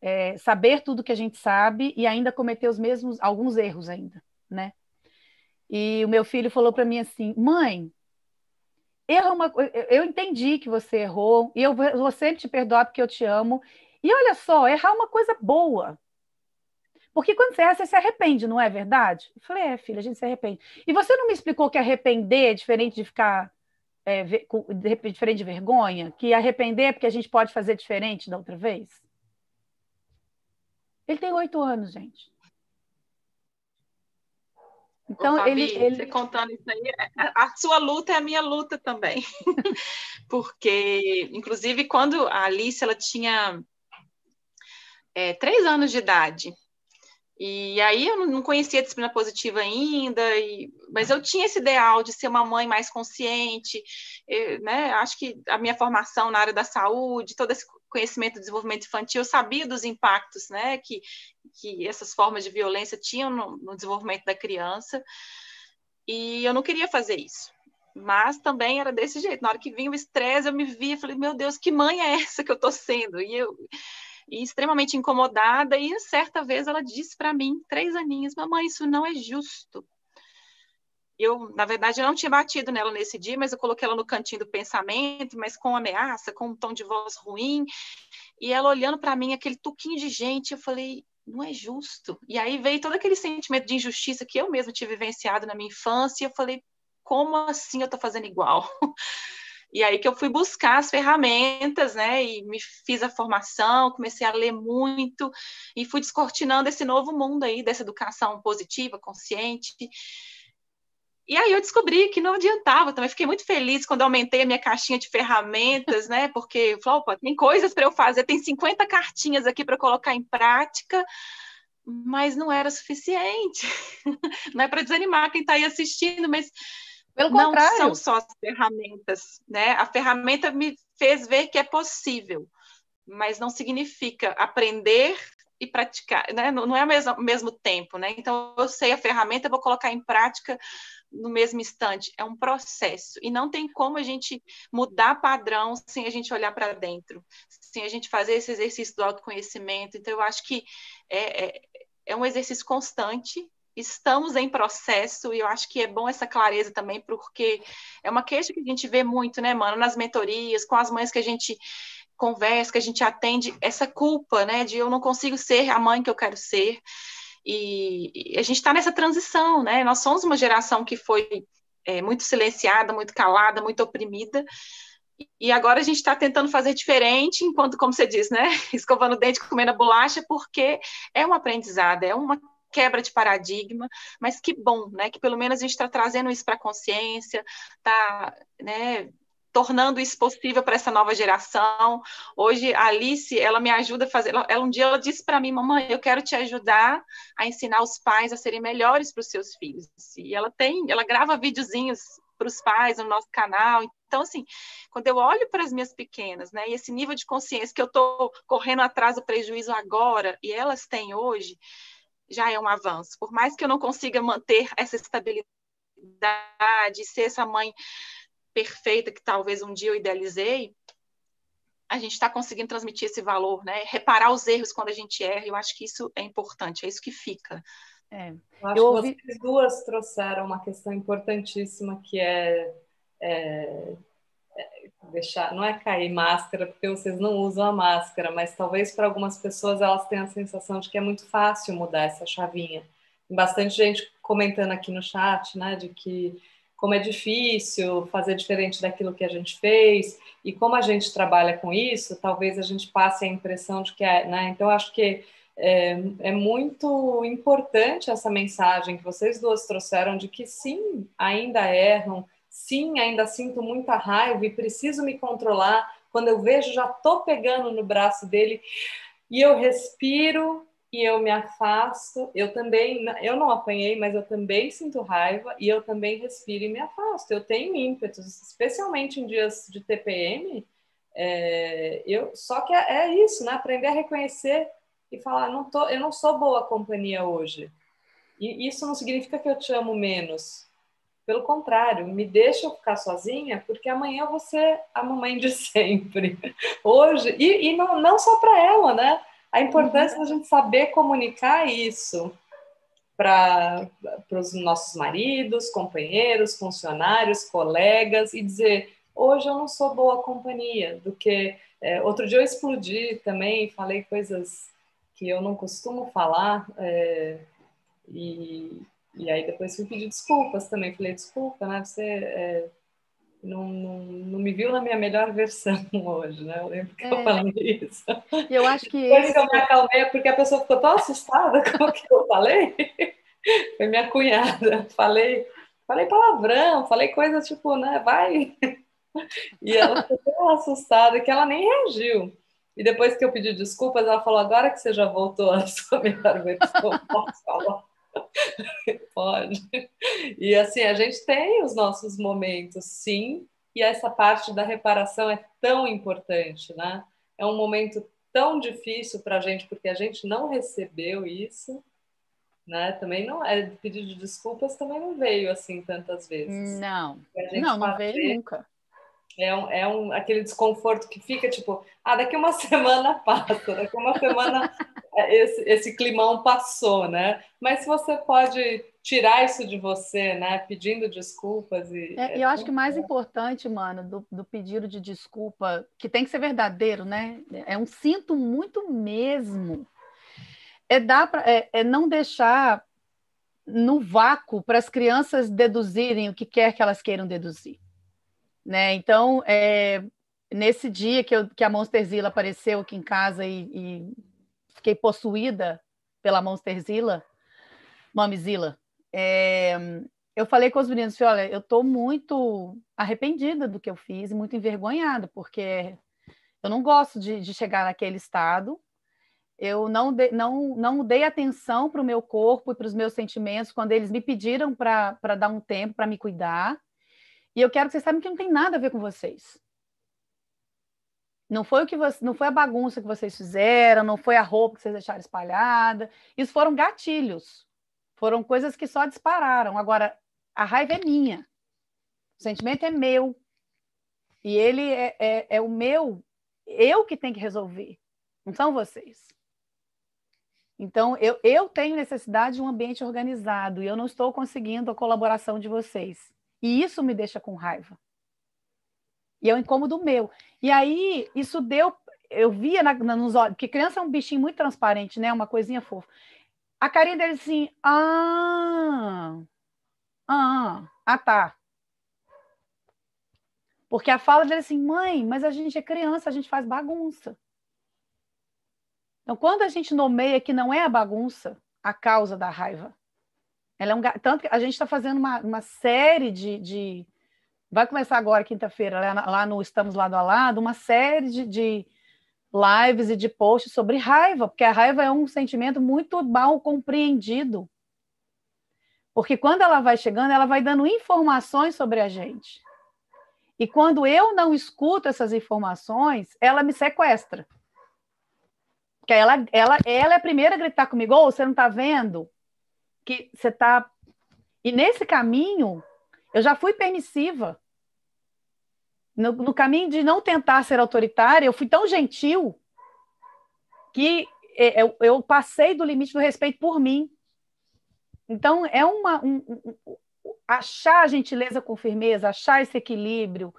é, saber tudo que a gente sabe e ainda cometer os mesmos, alguns erros ainda, né? E o meu filho falou para mim assim, mãe, erra uma eu entendi que você errou e eu vou sempre te perdoar porque eu te amo. E olha só, errar é uma coisa boa. Porque quando você erra, você se arrepende, não é verdade? Eu falei, é, filha, a gente se arrepende. E você não me explicou que arrepender é diferente de ficar. É, diferente de vergonha? Que arrepender é porque a gente pode fazer diferente da outra vez? Ele tem oito anos, gente. Então, Ô, Fabi, ele, ele. Você contando isso aí, a, a sua luta é a minha luta também. Porque, inclusive, quando a Alice ela tinha é, três anos de idade, e aí eu não conhecia a disciplina positiva ainda, e, mas eu tinha esse ideal de ser uma mãe mais consciente, né? Acho que a minha formação na área da saúde, todo esse conhecimento do desenvolvimento infantil, eu sabia dos impactos, né? Que, que essas formas de violência tinham no, no desenvolvimento da criança, e eu não queria fazer isso. Mas também era desse jeito. Na hora que vinha o estresse, eu me via e falei, meu Deus, que mãe é essa que eu estou sendo? E eu e extremamente incomodada. E certa vez ela disse para mim, três aninhos, mamãe, isso não é justo. Eu, na verdade, não tinha batido nela nesse dia, mas eu coloquei ela no cantinho do pensamento, mas com ameaça, com um tom de voz ruim. E ela olhando para mim, aquele tuquinho de gente, eu falei, não é justo. E aí veio todo aquele sentimento de injustiça que eu mesma tive vivenciado na minha infância, e eu falei, como assim eu estou fazendo igual? E aí que eu fui buscar as ferramentas, né? E me fiz a formação, comecei a ler muito e fui descortinando esse novo mundo aí dessa educação positiva, consciente. E aí eu descobri que não adiantava, também fiquei muito feliz quando aumentei a minha caixinha de ferramentas, né? Porque eu falei, opa, tem coisas para eu fazer, tem 50 cartinhas aqui para colocar em prática, mas não era suficiente. Não é para desanimar quem está aí assistindo, mas Pelo não contrário. são só as ferramentas, né? A ferramenta me fez ver que é possível, mas não significa aprender e praticar, né? Não é ao mesmo, mesmo tempo, né? Então eu sei a ferramenta, eu vou colocar em prática no mesmo instante. É um processo e não tem como a gente mudar padrão sem a gente olhar para dentro, sem a gente fazer esse exercício do autoconhecimento. Então eu acho que é, é, é um exercício constante estamos em processo e eu acho que é bom essa clareza também, porque é uma queixa que a gente vê muito, né, mano, nas mentorias, com as mães que a gente conversa, que a gente atende, essa culpa, né, de eu não consigo ser a mãe que eu quero ser. E, e a gente está nessa transição, né? Nós somos uma geração que foi é, muito silenciada, muito calada, muito oprimida. E agora a gente está tentando fazer diferente, enquanto, como você diz, né? Escovando o dente, comendo a bolacha, porque é um aprendizado, é uma quebra de paradigma, mas que bom, né? Que pelo menos a gente está trazendo isso para a consciência, está né, tornando isso possível para essa nova geração. Hoje a Alice, ela me ajuda a fazer. Ela, um dia ela disse para mim, mamãe, eu quero te ajudar a ensinar os pais a serem melhores para os seus filhos. E ela tem, ela grava videozinhos para os pais no nosso canal. Então, assim, quando eu olho para as minhas pequenas, né, e esse nível de consciência que eu estou correndo atrás do prejuízo agora e elas têm hoje, já é um avanço. Por mais que eu não consiga manter essa estabilidade, ser essa mãe perfeita que talvez um dia eu idealizei, a gente está conseguindo transmitir esse valor, né? Reparar os erros quando a gente erra, eu acho que isso é importante, é isso que fica. É. Eu acho Eu que ouvi- vocês duas trouxeram uma questão importantíssima que é, é deixar, não é cair máscara, porque vocês não usam a máscara, mas talvez para algumas pessoas elas tenham a sensação de que é muito fácil mudar essa chavinha. Tem bastante gente comentando aqui no chat, né, de que como é difícil fazer diferente daquilo que a gente fez e como a gente trabalha com isso, talvez a gente passe a impressão de que é, né? Então acho que é, é, muito importante essa mensagem que vocês duas trouxeram de que sim, ainda erram, sim, ainda sinto muita raiva e preciso me controlar. Quando eu vejo, já tô pegando no braço dele e eu respiro e eu me afasto. Eu também, eu não apanhei, mas eu também sinto raiva e eu também respiro e me afasto. Eu tenho ímpetos, especialmente em dias de TPM. É, eu, só que é, é isso, né? Aprender a reconhecer e falar, não tô, eu não sou boa companhia hoje. E isso não significa que eu te amo menos. Pelo contrário, me deixa eu ficar sozinha, porque amanhã eu vou ser a mamãe de sempre. Hoje, e, e não, não só para ela, né? A importância uhum. da gente saber comunicar isso para os nossos maridos, companheiros, funcionários, colegas e dizer: hoje eu não sou boa companhia. Do que é, outro dia eu explodi também, falei coisas que eu não costumo falar é, e, e aí depois fui pedir desculpas também. Falei: desculpa, né? Você é, não, não, não, me viu na minha melhor versão hoje, né? Eu lembro que é. eu falei isso. E eu acho que Depois que eu me acalmei, porque a pessoa ficou tão assustada com o que eu falei. Foi minha cunhada. Falei, falei palavrão, falei coisas tipo, né? Vai. E ela ficou tão assustada que ela nem reagiu. E depois que eu pedi desculpas, ela falou: agora que você já voltou à sua melhor versão, posso falar? Pode. E assim, a gente tem os nossos momentos, sim, e essa parte da reparação é tão importante, né? É um momento tão difícil para a gente, porque a gente não recebeu isso, né? Também não é pedido de desculpas também não veio assim tantas vezes. Não, não, não veio nunca. É, um, é um, aquele desconforto que fica tipo, ah, daqui uma semana passa, daqui uma semana esse, esse climão passou, né? Mas você pode tirar isso de você, né? Pedindo desculpas e. É, e eu acho que o mais importante, mano, do, do, pedido de desculpa, que tem que ser verdadeiro, né? É um sinto muito mesmo. É dar pra, é, é não deixar no vácuo para as crianças deduzirem o que quer que elas queiram deduzir. Né? Então, é, nesse dia que, eu, que a Monsterzilla apareceu aqui em casa e, e fiquei possuída pela Monsterzilla, Mamizilla, é, eu falei com os meninos, olha, eu estou muito arrependida do que eu fiz e muito envergonhada, porque eu não gosto de, de chegar naquele estado Eu não, de, não, não dei atenção para o meu corpo e para os meus sentimentos quando eles me pediram para dar um tempo para me cuidar. E eu quero que vocês saibam que não tem nada a ver com vocês. Não foi o que você, não foi a bagunça que vocês fizeram, não foi a roupa que vocês deixaram espalhada. Isso foram gatilhos. Foram coisas que só dispararam. Agora, a raiva é minha. O sentimento é meu. E ele é, é, é o meu, eu que tenho que resolver, não são vocês. Então, eu, eu tenho necessidade de um ambiente organizado e eu não estou conseguindo a colaboração de vocês. E isso me deixa com raiva. E é um incômodo meu. E aí, isso deu. Eu via na, na, nos olhos, porque criança é um bichinho muito transparente, né? Uma coisinha fofa. A carinha dele assim, ah, ah, ah, tá. Porque a fala dele assim, mãe, mas a gente é criança, a gente faz bagunça. Então, quando a gente nomeia que não é a bagunça a causa da raiva, ela é um, tanto que a gente está fazendo uma, uma série de, de, Vai começar agora, quinta-feira, lá, no Estamos Lado a Lado, uma série de, de lives e de posts sobre raiva, porque a raiva é um sentimento muito mal compreendido. Porque quando ela vai chegando, ela vai dando informações sobre a gente. E quando eu não escuto essas informações, ela me sequestra. Porque ela, ela, ela é a primeira a gritar comigo, oh, você não está vendo que você está... E nesse caminho, eu já fui permissiva. No, no caminho de não tentar ser autoritária, eu fui tão gentil que é, eu, eu passei do limite do respeito por mim. Então, é uma, um, um, achar a gentileza com firmeza, achar esse equilíbrio,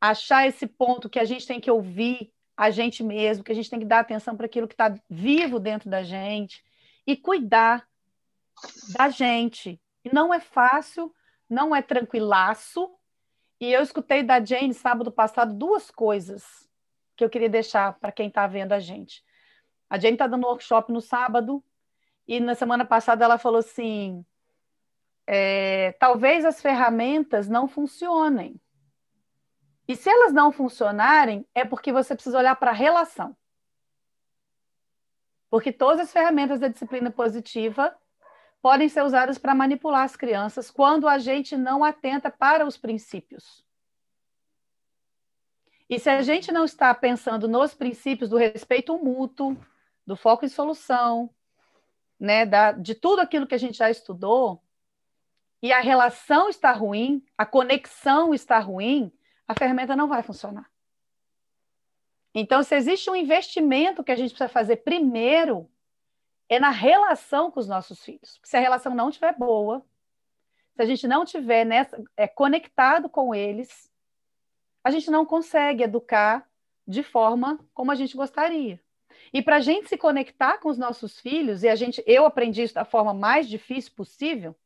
achar esse ponto que a gente tem que ouvir a gente mesmo, que a gente tem que dar atenção para aquilo que está vivo dentro da gente e cuidar da gente. Não é fácil, não é tranquilaço. E eu escutei da Jane sábado passado duas coisas que eu queria deixar para quem está vendo a gente. A Jane está dando workshop no sábado e na semana passada ela falou assim: é, talvez as ferramentas não funcionem. E se elas não funcionarem, é porque você precisa olhar para a relação. Porque todas as ferramentas da disciplina positiva podem ser usadas para manipular as crianças quando a gente não atenta para os princípios. E se a gente não está pensando nos princípios do respeito mútuo, do foco em solução, né, da, de tudo aquilo que a gente já estudou, e a relação está ruim, a conexão está ruim, a ferramenta não vai funcionar. Então, se existe um investimento que a gente precisa fazer primeiro, é na relação com os nossos filhos. Se a relação não estiver boa, se a gente não estiver nessa, é, conectado com eles, a gente não consegue educar de forma como a gente gostaria. E para a gente se conectar com os nossos filhos, e a gente, eu aprendi isso da forma mais difícil possível,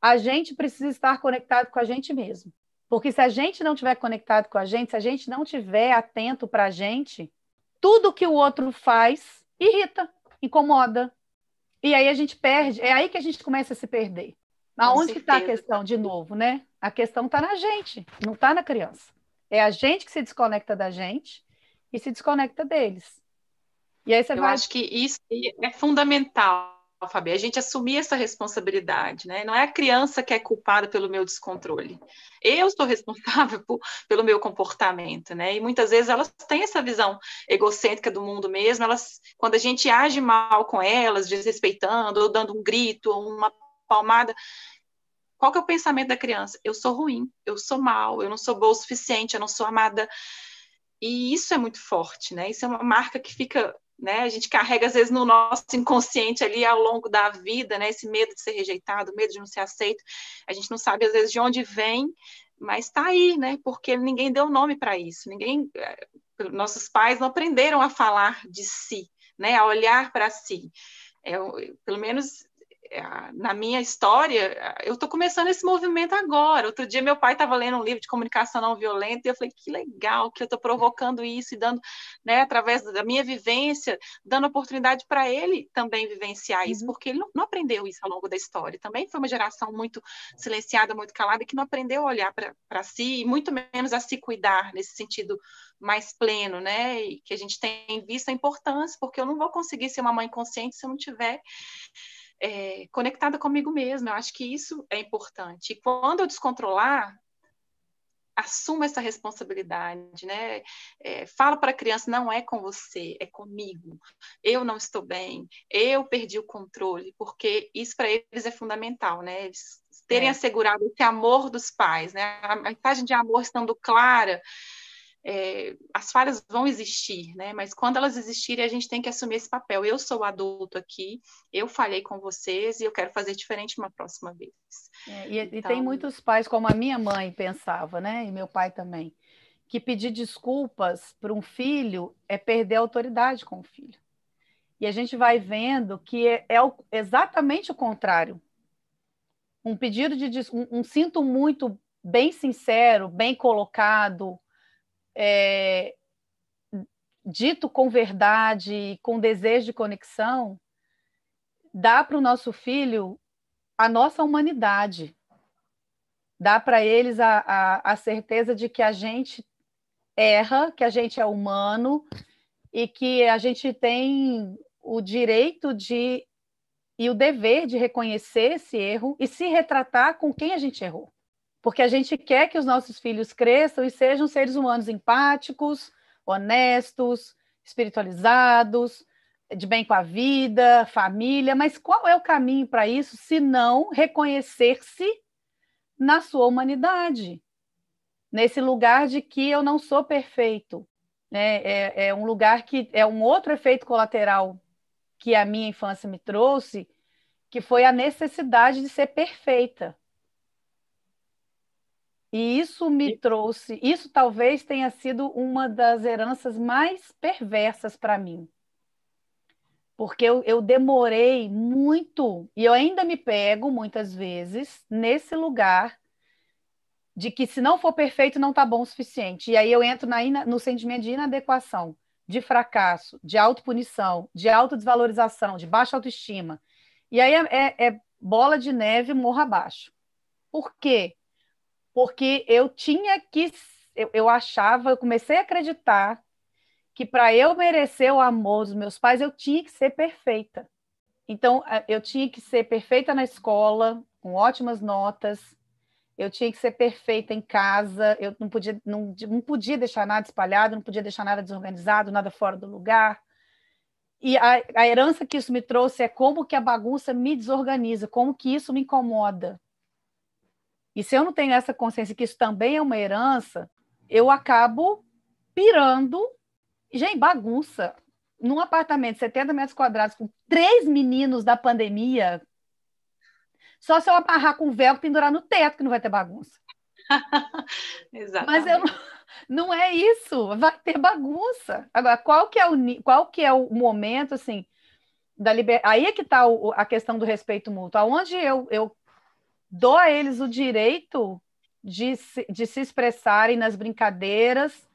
a gente precisa estar conectado com a gente mesmo. Porque se a gente não estiver conectado com a gente, se a gente não estiver atento para a gente, tudo que o outro faz irrita, incomoda. E aí a gente perde, é aí que a gente começa a se perder. Aonde está a questão, de novo, né? A questão está na gente, não está na criança. É a gente que se desconecta da gente e se desconecta deles. E aí você Eu vai... acho que isso é fundamental Fabi, a gente assumir essa responsabilidade, né? Não é a criança que é culpada pelo meu descontrole. Eu sou responsável por, pelo meu comportamento, né? E muitas vezes elas têm essa visão egocêntrica do mundo mesmo, elas, quando a gente age mal com elas, desrespeitando, ou dando um grito, ou uma palmada, qual que é o pensamento da criança? Eu sou ruim, eu sou mal, eu não sou boa o suficiente, eu não sou amada. E isso é muito forte, né? Isso é uma marca que fica né? A gente carrega às vezes no nosso inconsciente ali ao longo da vida, né? Esse medo de ser rejeitado, medo de não ser aceito. A gente não sabe às vezes de onde vem, mas está aí, né? Porque ninguém deu nome para isso. Ninguém, eh, nossos pais não aprenderam a falar de si, né? A olhar para si. É, pelo menos na minha história, eu estou começando esse movimento agora. Outro dia, meu pai estava lendo um livro de comunicação não violenta e eu falei: que legal que eu estou provocando isso e dando, né, através da minha vivência, dando oportunidade para ele também vivenciar isso, uhum. porque ele não, não, aprendeu isso ao longo da história. Também foi uma geração muito silenciada, muito calada, que não aprendeu a olhar para si e muito menos a se cuidar nesse sentido mais pleno, né? E que a gente tem visto a importância, porque eu não vou conseguir ser uma mãe consciente se eu não tiver é, conectada comigo mesma. Eu acho que isso é importante. E quando eu descontrolar, assuma essa responsabilidade, né? É, fala para a criança, não é com você, é comigo. Eu não estou bem, eu perdi o controle, porque isso para eles é fundamental, né? Eles terem é. assegurado esse amor dos pais, né? A mensagem de amor estando clara, é, as falhas vão existir, né? Mas quando elas existirem, a gente tem que assumir esse papel. Eu sou o adulto aqui, eu falhei com vocês e eu quero fazer diferente uma próxima vez. É, e, então... e, tem muitos pais, como a minha mãe pensava, né? E meu pai também, que pedir desculpas para um filho é perder a autoridade com o filho. E a gente vai vendo que é, é o, exatamente o contrário. Um pedido de um, um sinto muito bem sincero, bem colocado, é, dito com verdade, com desejo de conexão, dá para o nosso filho a nossa humanidade. Dá para eles a, a, a certeza de que a gente erra, que a gente é humano e que a gente tem o direito de e o dever de reconhecer esse erro e se retratar com quem a gente errou porque a gente quer que os nossos filhos cresçam e sejam seres humanos empáticos, honestos, espiritualizados, de bem com a vida, família, mas qual é o caminho para isso se não reconhecer-se na sua humanidade, nesse lugar de que eu não sou perfeito, né? É, é um lugar que é um outro efeito colateral que a minha infância me trouxe, que foi a necessidade de ser perfeita. E isso me trouxe, isso talvez tenha sido uma das heranças mais perversas para mim. Porque eu, eu demorei muito, e eu ainda me pego muitas vezes nesse lugar de que se não for perfeito, não está bom o suficiente. E aí eu entro na, no sentimento de inadequação, de fracasso, de autopunição, de autodesvalorização, de baixa autoestima. E aí é, é, é bola de neve morro abaixo. Por quê? Porque eu tinha que, eu, eu achava, eu comecei a acreditar que para eu merecer o amor dos meus pais, eu tinha que ser perfeita. Então, eu tinha que ser perfeita na escola, com ótimas notas, eu tinha que ser perfeita em casa, eu não podia, não, não podia deixar nada espalhado, não podia deixar nada desorganizado, nada fora do lugar. E a, a herança que isso me trouxe é como que a bagunça me desorganiza, como que isso me incomoda. E se eu não tenho essa consciência que isso também é uma herança, eu acabo pirando. Gente, bagunça. Num apartamento de 70 metros quadrados com três meninos da pandemia, só se eu amarrar com véu e pendurar no teto que não vai ter bagunça. Mas eu não, não é isso, vai ter bagunça. Agora, qual que é o, qual que é o momento, assim, da liber... Aí é que está a questão do respeito mútuo. Aonde eu, eu dou a eles o direito de se, de se expressarem nas brincadeiras,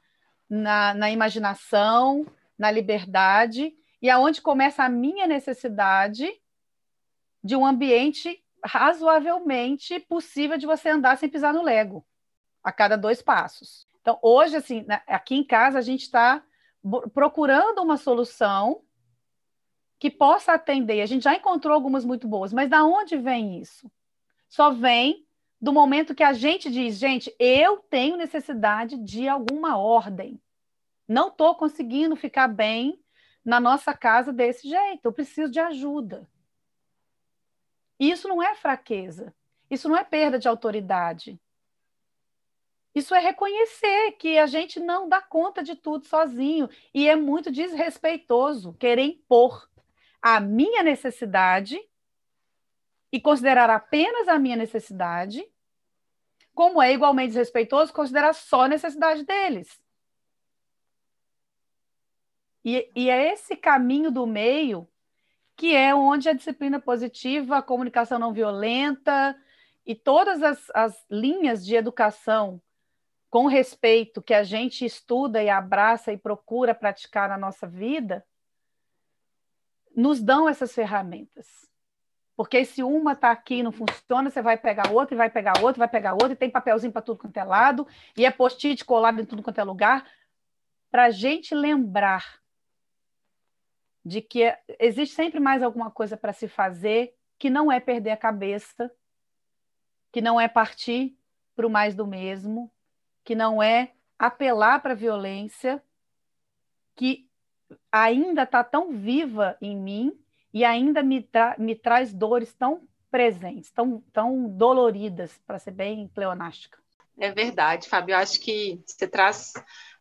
na, na imaginação, na liberdade, e aonde começa a minha necessidade de um ambiente razoavelmente possível de você andar sem pisar no lego, a cada dois passos. Então, hoje, assim, aqui em casa, a gente está procurando uma solução que possa atender. A gente já encontrou algumas muito boas, mas da onde vem isso? Só vem do momento que a gente diz, gente, eu tenho necessidade de alguma ordem. Não estou conseguindo ficar bem na nossa casa desse jeito, eu preciso de ajuda. Isso não é fraqueza, isso não é perda de autoridade. Isso é reconhecer que a gente não dá conta de tudo sozinho e é muito desrespeitoso querer impor a minha necessidade e considerar apenas a minha necessidade, como é igualmente desrespeitoso considerar só a necessidade deles. E, e é esse caminho do meio que é onde a disciplina positiva, a comunicação não violenta e todas as, as linhas de educação com respeito que a gente estuda e abraça e procura praticar na nossa vida, nos dão essas ferramentas. Porque se uma está aqui e não funciona, você vai pegar outra, e vai pegar outra, vai pegar outra, e tem papelzinho para tudo quanto é lado, e é post-it colado em tudo quanto é lugar, para a gente lembrar de que existe sempre mais alguma coisa para se fazer, que não é perder a cabeça, que não é partir para o mais do mesmo, que não é apelar para a violência, que ainda está tão viva em mim e ainda me, tra me traz dores tão presentes, tão, tão doloridas, para ser bem pleonástica. É verdade, Fábio. Eu acho que você traz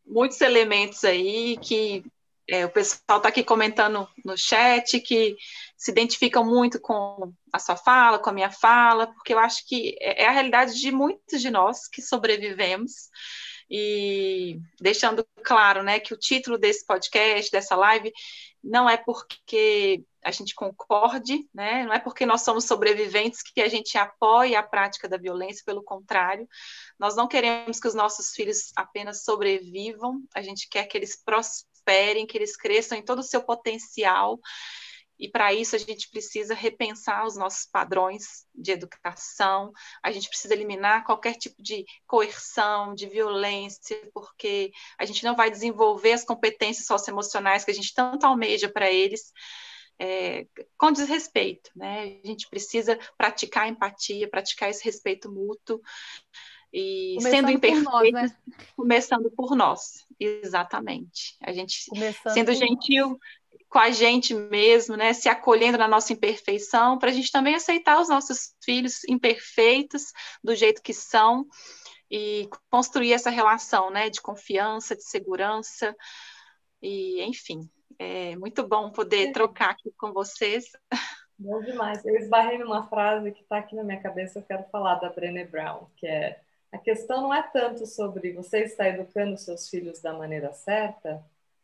muitos elementos aí que é, o pessoal está aqui comentando no chat que se identificam muito com a sua fala, com a minha fala, porque eu acho que é, é a realidade de muitos de nós que sobrevivemos. E deixando claro, né, que o título desse podcast, dessa live, não é porque a gente concorde, né? não é porque nós somos sobreviventes que a gente apoia a prática da violência, pelo contrário, nós não queremos que os nossos filhos apenas sobrevivam, a gente quer que eles prosperem, que eles cresçam em todo o seu potencial e para isso a gente precisa repensar os nossos padrões de educação, a gente precisa eliminar qualquer tipo de coerção, de violência, porque a gente não vai desenvolver as competências socioemocionais que a gente tanto almeja para eles. É, com desrespeito, né? A gente precisa praticar empatia, praticar esse respeito mútuo e começando sendo imperfeito, por nós, né? começando por nós, exatamente. A gente começando sendo gentil, nós com a gente mesmo, né, se acolhendo na nossa imperfeição, para a gente também aceitar os nossos filhos imperfeitos do jeito que são e construir essa relação, né, de confiança, de segurança e, enfim, é muito bom poder trocar aqui com vocês. Bom demais. Eu esbarrei numa frase que está aqui na minha cabeça, eu quero falar da Brené Brown, que é a questão não é tanto sobre você estar educando seus filhos da maneira certa,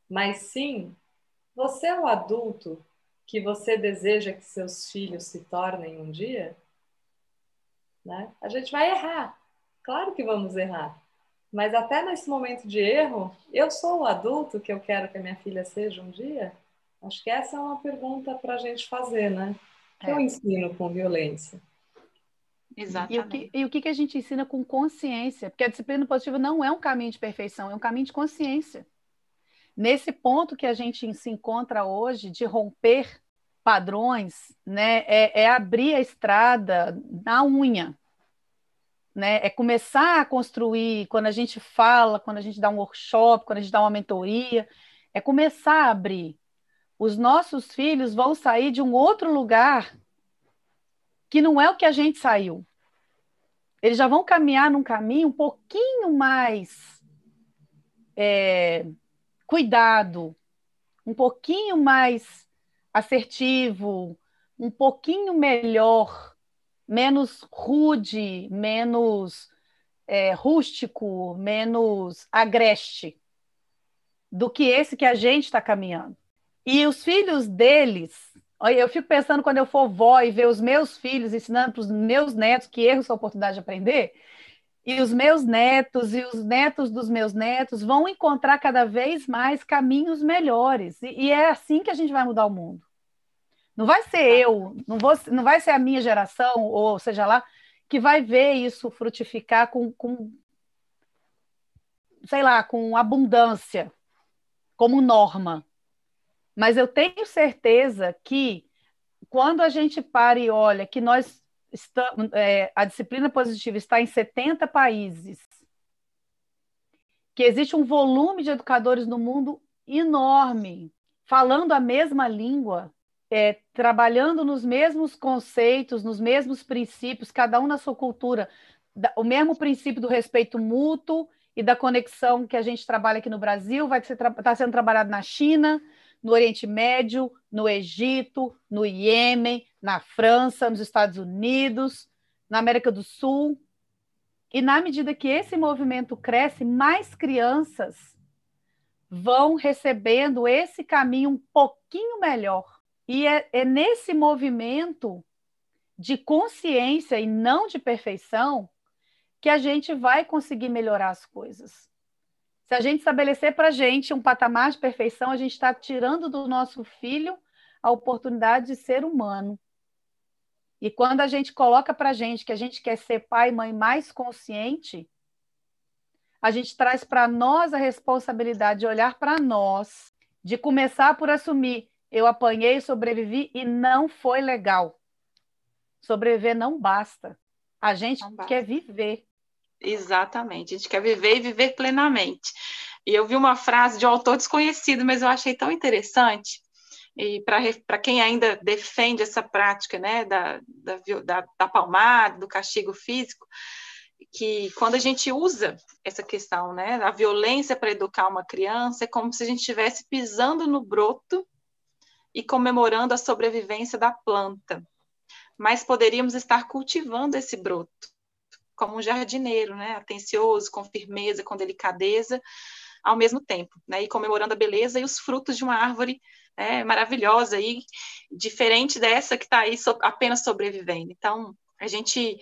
mas sim você é o adulto que você deseja que seus filhos se tornem um dia? Né? A gente vai errar. Claro que vamos errar. Mas até nesse momento de erro, eu sou o adulto que eu quero que a minha filha seja um dia? Acho que essa é uma pergunta para a gente fazer, né? Que é. eu ensino com violência. Exatamente. E o, que, e o que a gente ensina com consciência? Porque a disciplina positiva não é um caminho de perfeição, é um caminho de consciência. Nesse ponto que a gente se encontra hoje de romper padrões, né, é, é abrir a estrada na unha, né? É começar a construir quando a gente fala, quando a gente dá um workshop, quando a gente dá uma mentoria, é começar a abrir. Os nossos filhos vão sair de um outro lugar que não é o que a gente saiu. Eles já vão caminhar num caminho um pouquinho mais é, cuidado, um pouquinho mais assertivo, um pouquinho melhor, menos rude, menos é, rústico, menos agreste do que esse que a gente está caminhando. E os filhos deles, eu fico pensando quando eu for vó e ver os meus filhos ensinando para os meus netos que erros são oportunidade de aprender, e os meus netos e os netos dos meus netos vão encontrar cada vez mais caminhos melhores. E, e é assim que a gente vai mudar o mundo. Não vai ser eu, não, vou, não vai ser a minha geração, ou seja lá, que vai ver isso frutificar com, com sei lá, com abundância, como norma. Mas eu tenho certeza que quando a gente para e olha que nós está, é, a disciplina positiva está em 70 países, que existe um volume de educadores no mundo enorme, falando a mesma língua, é, trabalhando nos mesmos conceitos, nos mesmos princípios, cada um na sua cultura, o mesmo princípio do respeito mútuo e da conexão que a gente trabalha aqui no Brasil, vai estar tá sendo trabalhado na China, no Oriente Médio, no Egito, no Iêmen, na França, nos Estados Unidos, na América do Sul. E na medida que esse movimento cresce, mais crianças vão recebendo esse caminho um pouquinho melhor. E é, é nesse movimento de consciência e não de perfeição que a gente vai conseguir melhorar as coisas. Se a gente estabelecer para a gente um patamar de perfeição, a gente está tirando do nosso filho a oportunidade de ser humano. E quando a gente coloca para a gente que a gente quer ser pai e mãe mais consciente, a gente traz para nós a responsabilidade de olhar para nós, de começar por assumir: eu apanhei, sobrevivi e não foi legal. Sobreviver não basta. A gente basta. quer viver. Exatamente, a gente quer viver e viver plenamente. E eu vi uma frase de um autor desconhecido, mas eu achei tão interessante. E para quem ainda defende essa prática né, da, da, da, da palmada, do castigo físico, que quando a gente usa essa questão, né, a violência para educar uma criança, é como se a gente estivesse pisando no broto e comemorando a sobrevivência da planta. Mas poderíamos estar cultivando esse broto como um jardineiro, né, atencioso, com firmeza, com delicadeza, ao mesmo tempo, né, e comemorando a beleza e os frutos de uma árvore né, maravilhosa e diferente dessa que está aí so, apenas sobrevivendo. Então, a gente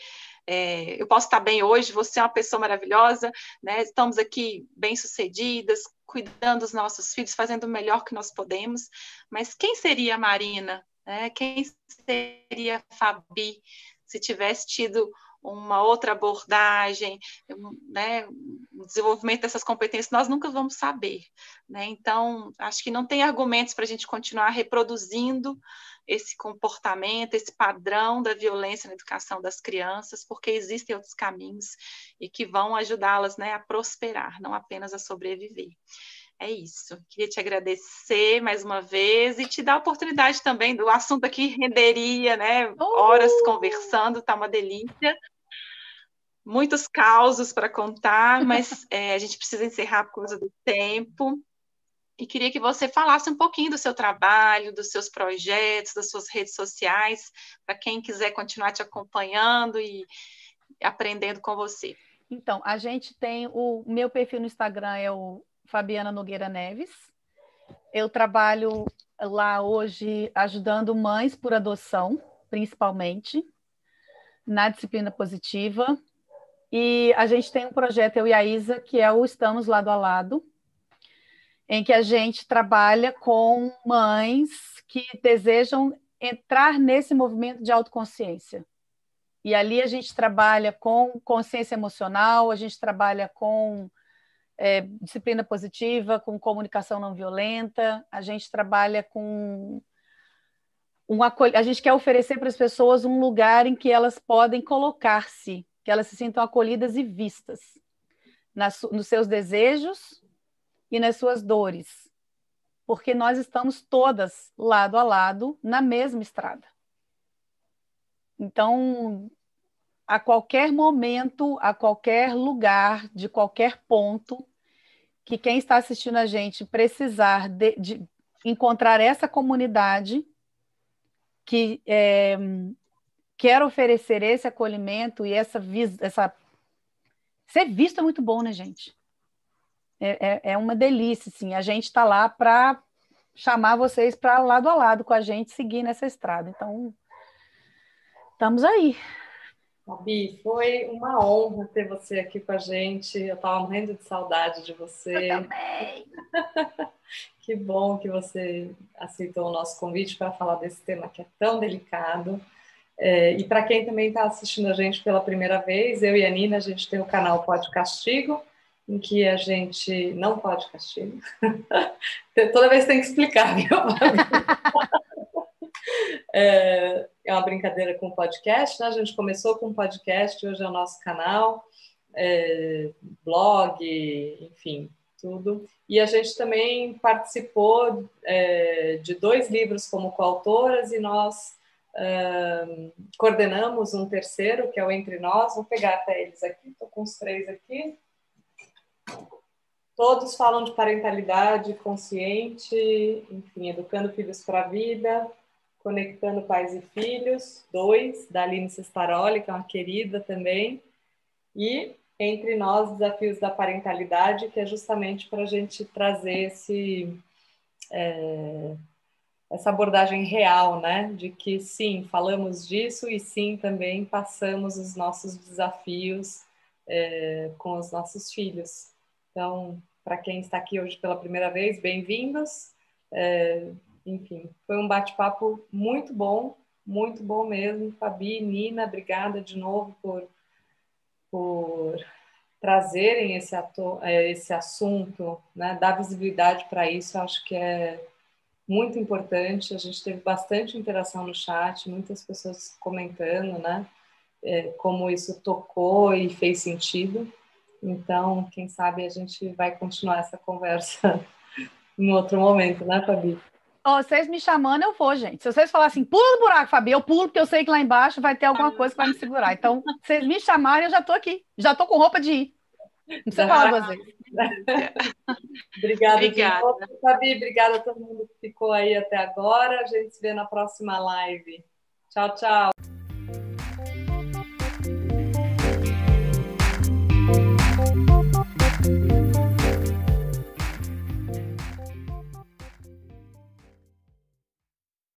é, eu posso estar bem hoje, você é uma pessoa maravilhosa, né? Estamos aqui bem-sucedidas, cuidando dos nossos filhos, fazendo o melhor que nós podemos. Mas quem seria a Marina? Né? Quem seria a Fabi se tivesse tido uma outra abordagem, né, o desenvolvimento dessas competências, nós nunca vamos saber. Né? Então, acho que não tem argumentos para a gente continuar reproduzindo esse comportamento, esse padrão da violência na educação das crianças, porque existem outros caminhos e que vão ajudá-las né, a prosperar, não apenas a sobreviver. É isso. Queria te agradecer mais uma vez e te dar a oportunidade também do assunto aqui renderia, né? Horas uh! conversando, tá uma delícia. Muitos causos para contar, mas é, a gente precisa encerrar por causa do tempo. E queria que você falasse um pouquinho do seu trabalho, dos seus projetos, das suas redes sociais, para quem quiser continuar te acompanhando e aprendendo com você. Então, a gente tem o meu perfil no Instagram é o Fabiana Nogueira Neves. Eu trabalho lá hoje ajudando mães por adoção, principalmente, na disciplina positiva. E a gente tem um projeto, eu e a Isa, que é o Estamos Lado a Lado, em que a gente trabalha com mães que desejam entrar nesse movimento de autoconsciência. E ali a gente trabalha com consciência emocional, a gente trabalha com é, disciplina positiva, com comunicação não violenta, a gente trabalha com um a gente quer oferecer para as pessoas um lugar em que elas podem colocar-se, que elas se sintam acolhidas e vistas nas, nos seus desejos e nas suas dores, porque nós estamos todas lado a lado na mesma estrada. Então, a qualquer momento, a qualquer lugar, de qualquer ponto, que quem está assistindo a gente precisar de, de encontrar essa comunidade que é, quer oferecer esse acolhimento e essa, essa ser visto é muito bom, né, gente? É, é, é uma delícia, sim. A gente está lá para chamar vocês para lado a lado com a gente seguir nessa estrada. Então, estamos aí. Fabi, foi uma honra ter você aqui com a gente. Eu estava morrendo de saudade de você. Eu também. que bom que você aceitou o nosso convite para falar desse tema que é tão delicado. É, e para quem também está assistindo a gente pela primeira vez, eu e a Nina, a gente tem o canal Pode Castigo, em que a gente não pode castigo. Toda vez tem que explicar, viu? é, é uma brincadeira com podcast, né? A gente começou com podcast, hoje é o nosso canal, é, blog, enfim, tudo. E a gente também participou é, de dois livros como coautoras e nós é, coordenamos um terceiro, que é o Entre Nós. Vou pegar até eles aqui, estou com os três aqui. Todos falam de parentalidade consciente, enfim, educando filhos para a vida. Conectando Pais e Filhos, dois, da Aline Cestaroli, que é uma querida também, e Entre Nós, Desafios da Parentalidade, que é justamente para a gente trazer esse, é, essa abordagem real, né? De que sim, falamos disso e sim também passamos os nossos desafios é, com os nossos filhos. Então, para quem está aqui hoje pela primeira vez, bem-vindos. É, enfim, foi um bate-papo muito bom, muito bom mesmo. Fabi, Nina, obrigada de novo por, por trazerem esse, ato, é, esse assunto, né? dar visibilidade para isso, acho que é muito importante. A gente teve bastante interação no chat, muitas pessoas comentando, né? É, como isso tocou e fez sentido. Então, quem sabe a gente vai continuar essa conversa em outro momento, né, Fabi? Vocês me chamando, eu vou, gente. Se vocês falarem assim, pula no buraco, Fabi, eu pulo, porque eu sei que lá embaixo vai ter alguma coisa que vai me segurar. Então, vocês me chamarem, eu já tô aqui. Já tô com roupa de ir. Não precisa falar duas vezes. obrigada, obrigada. Fabi. Obrigada a todo mundo que ficou aí até agora. A gente se vê na próxima live. Tchau, tchau.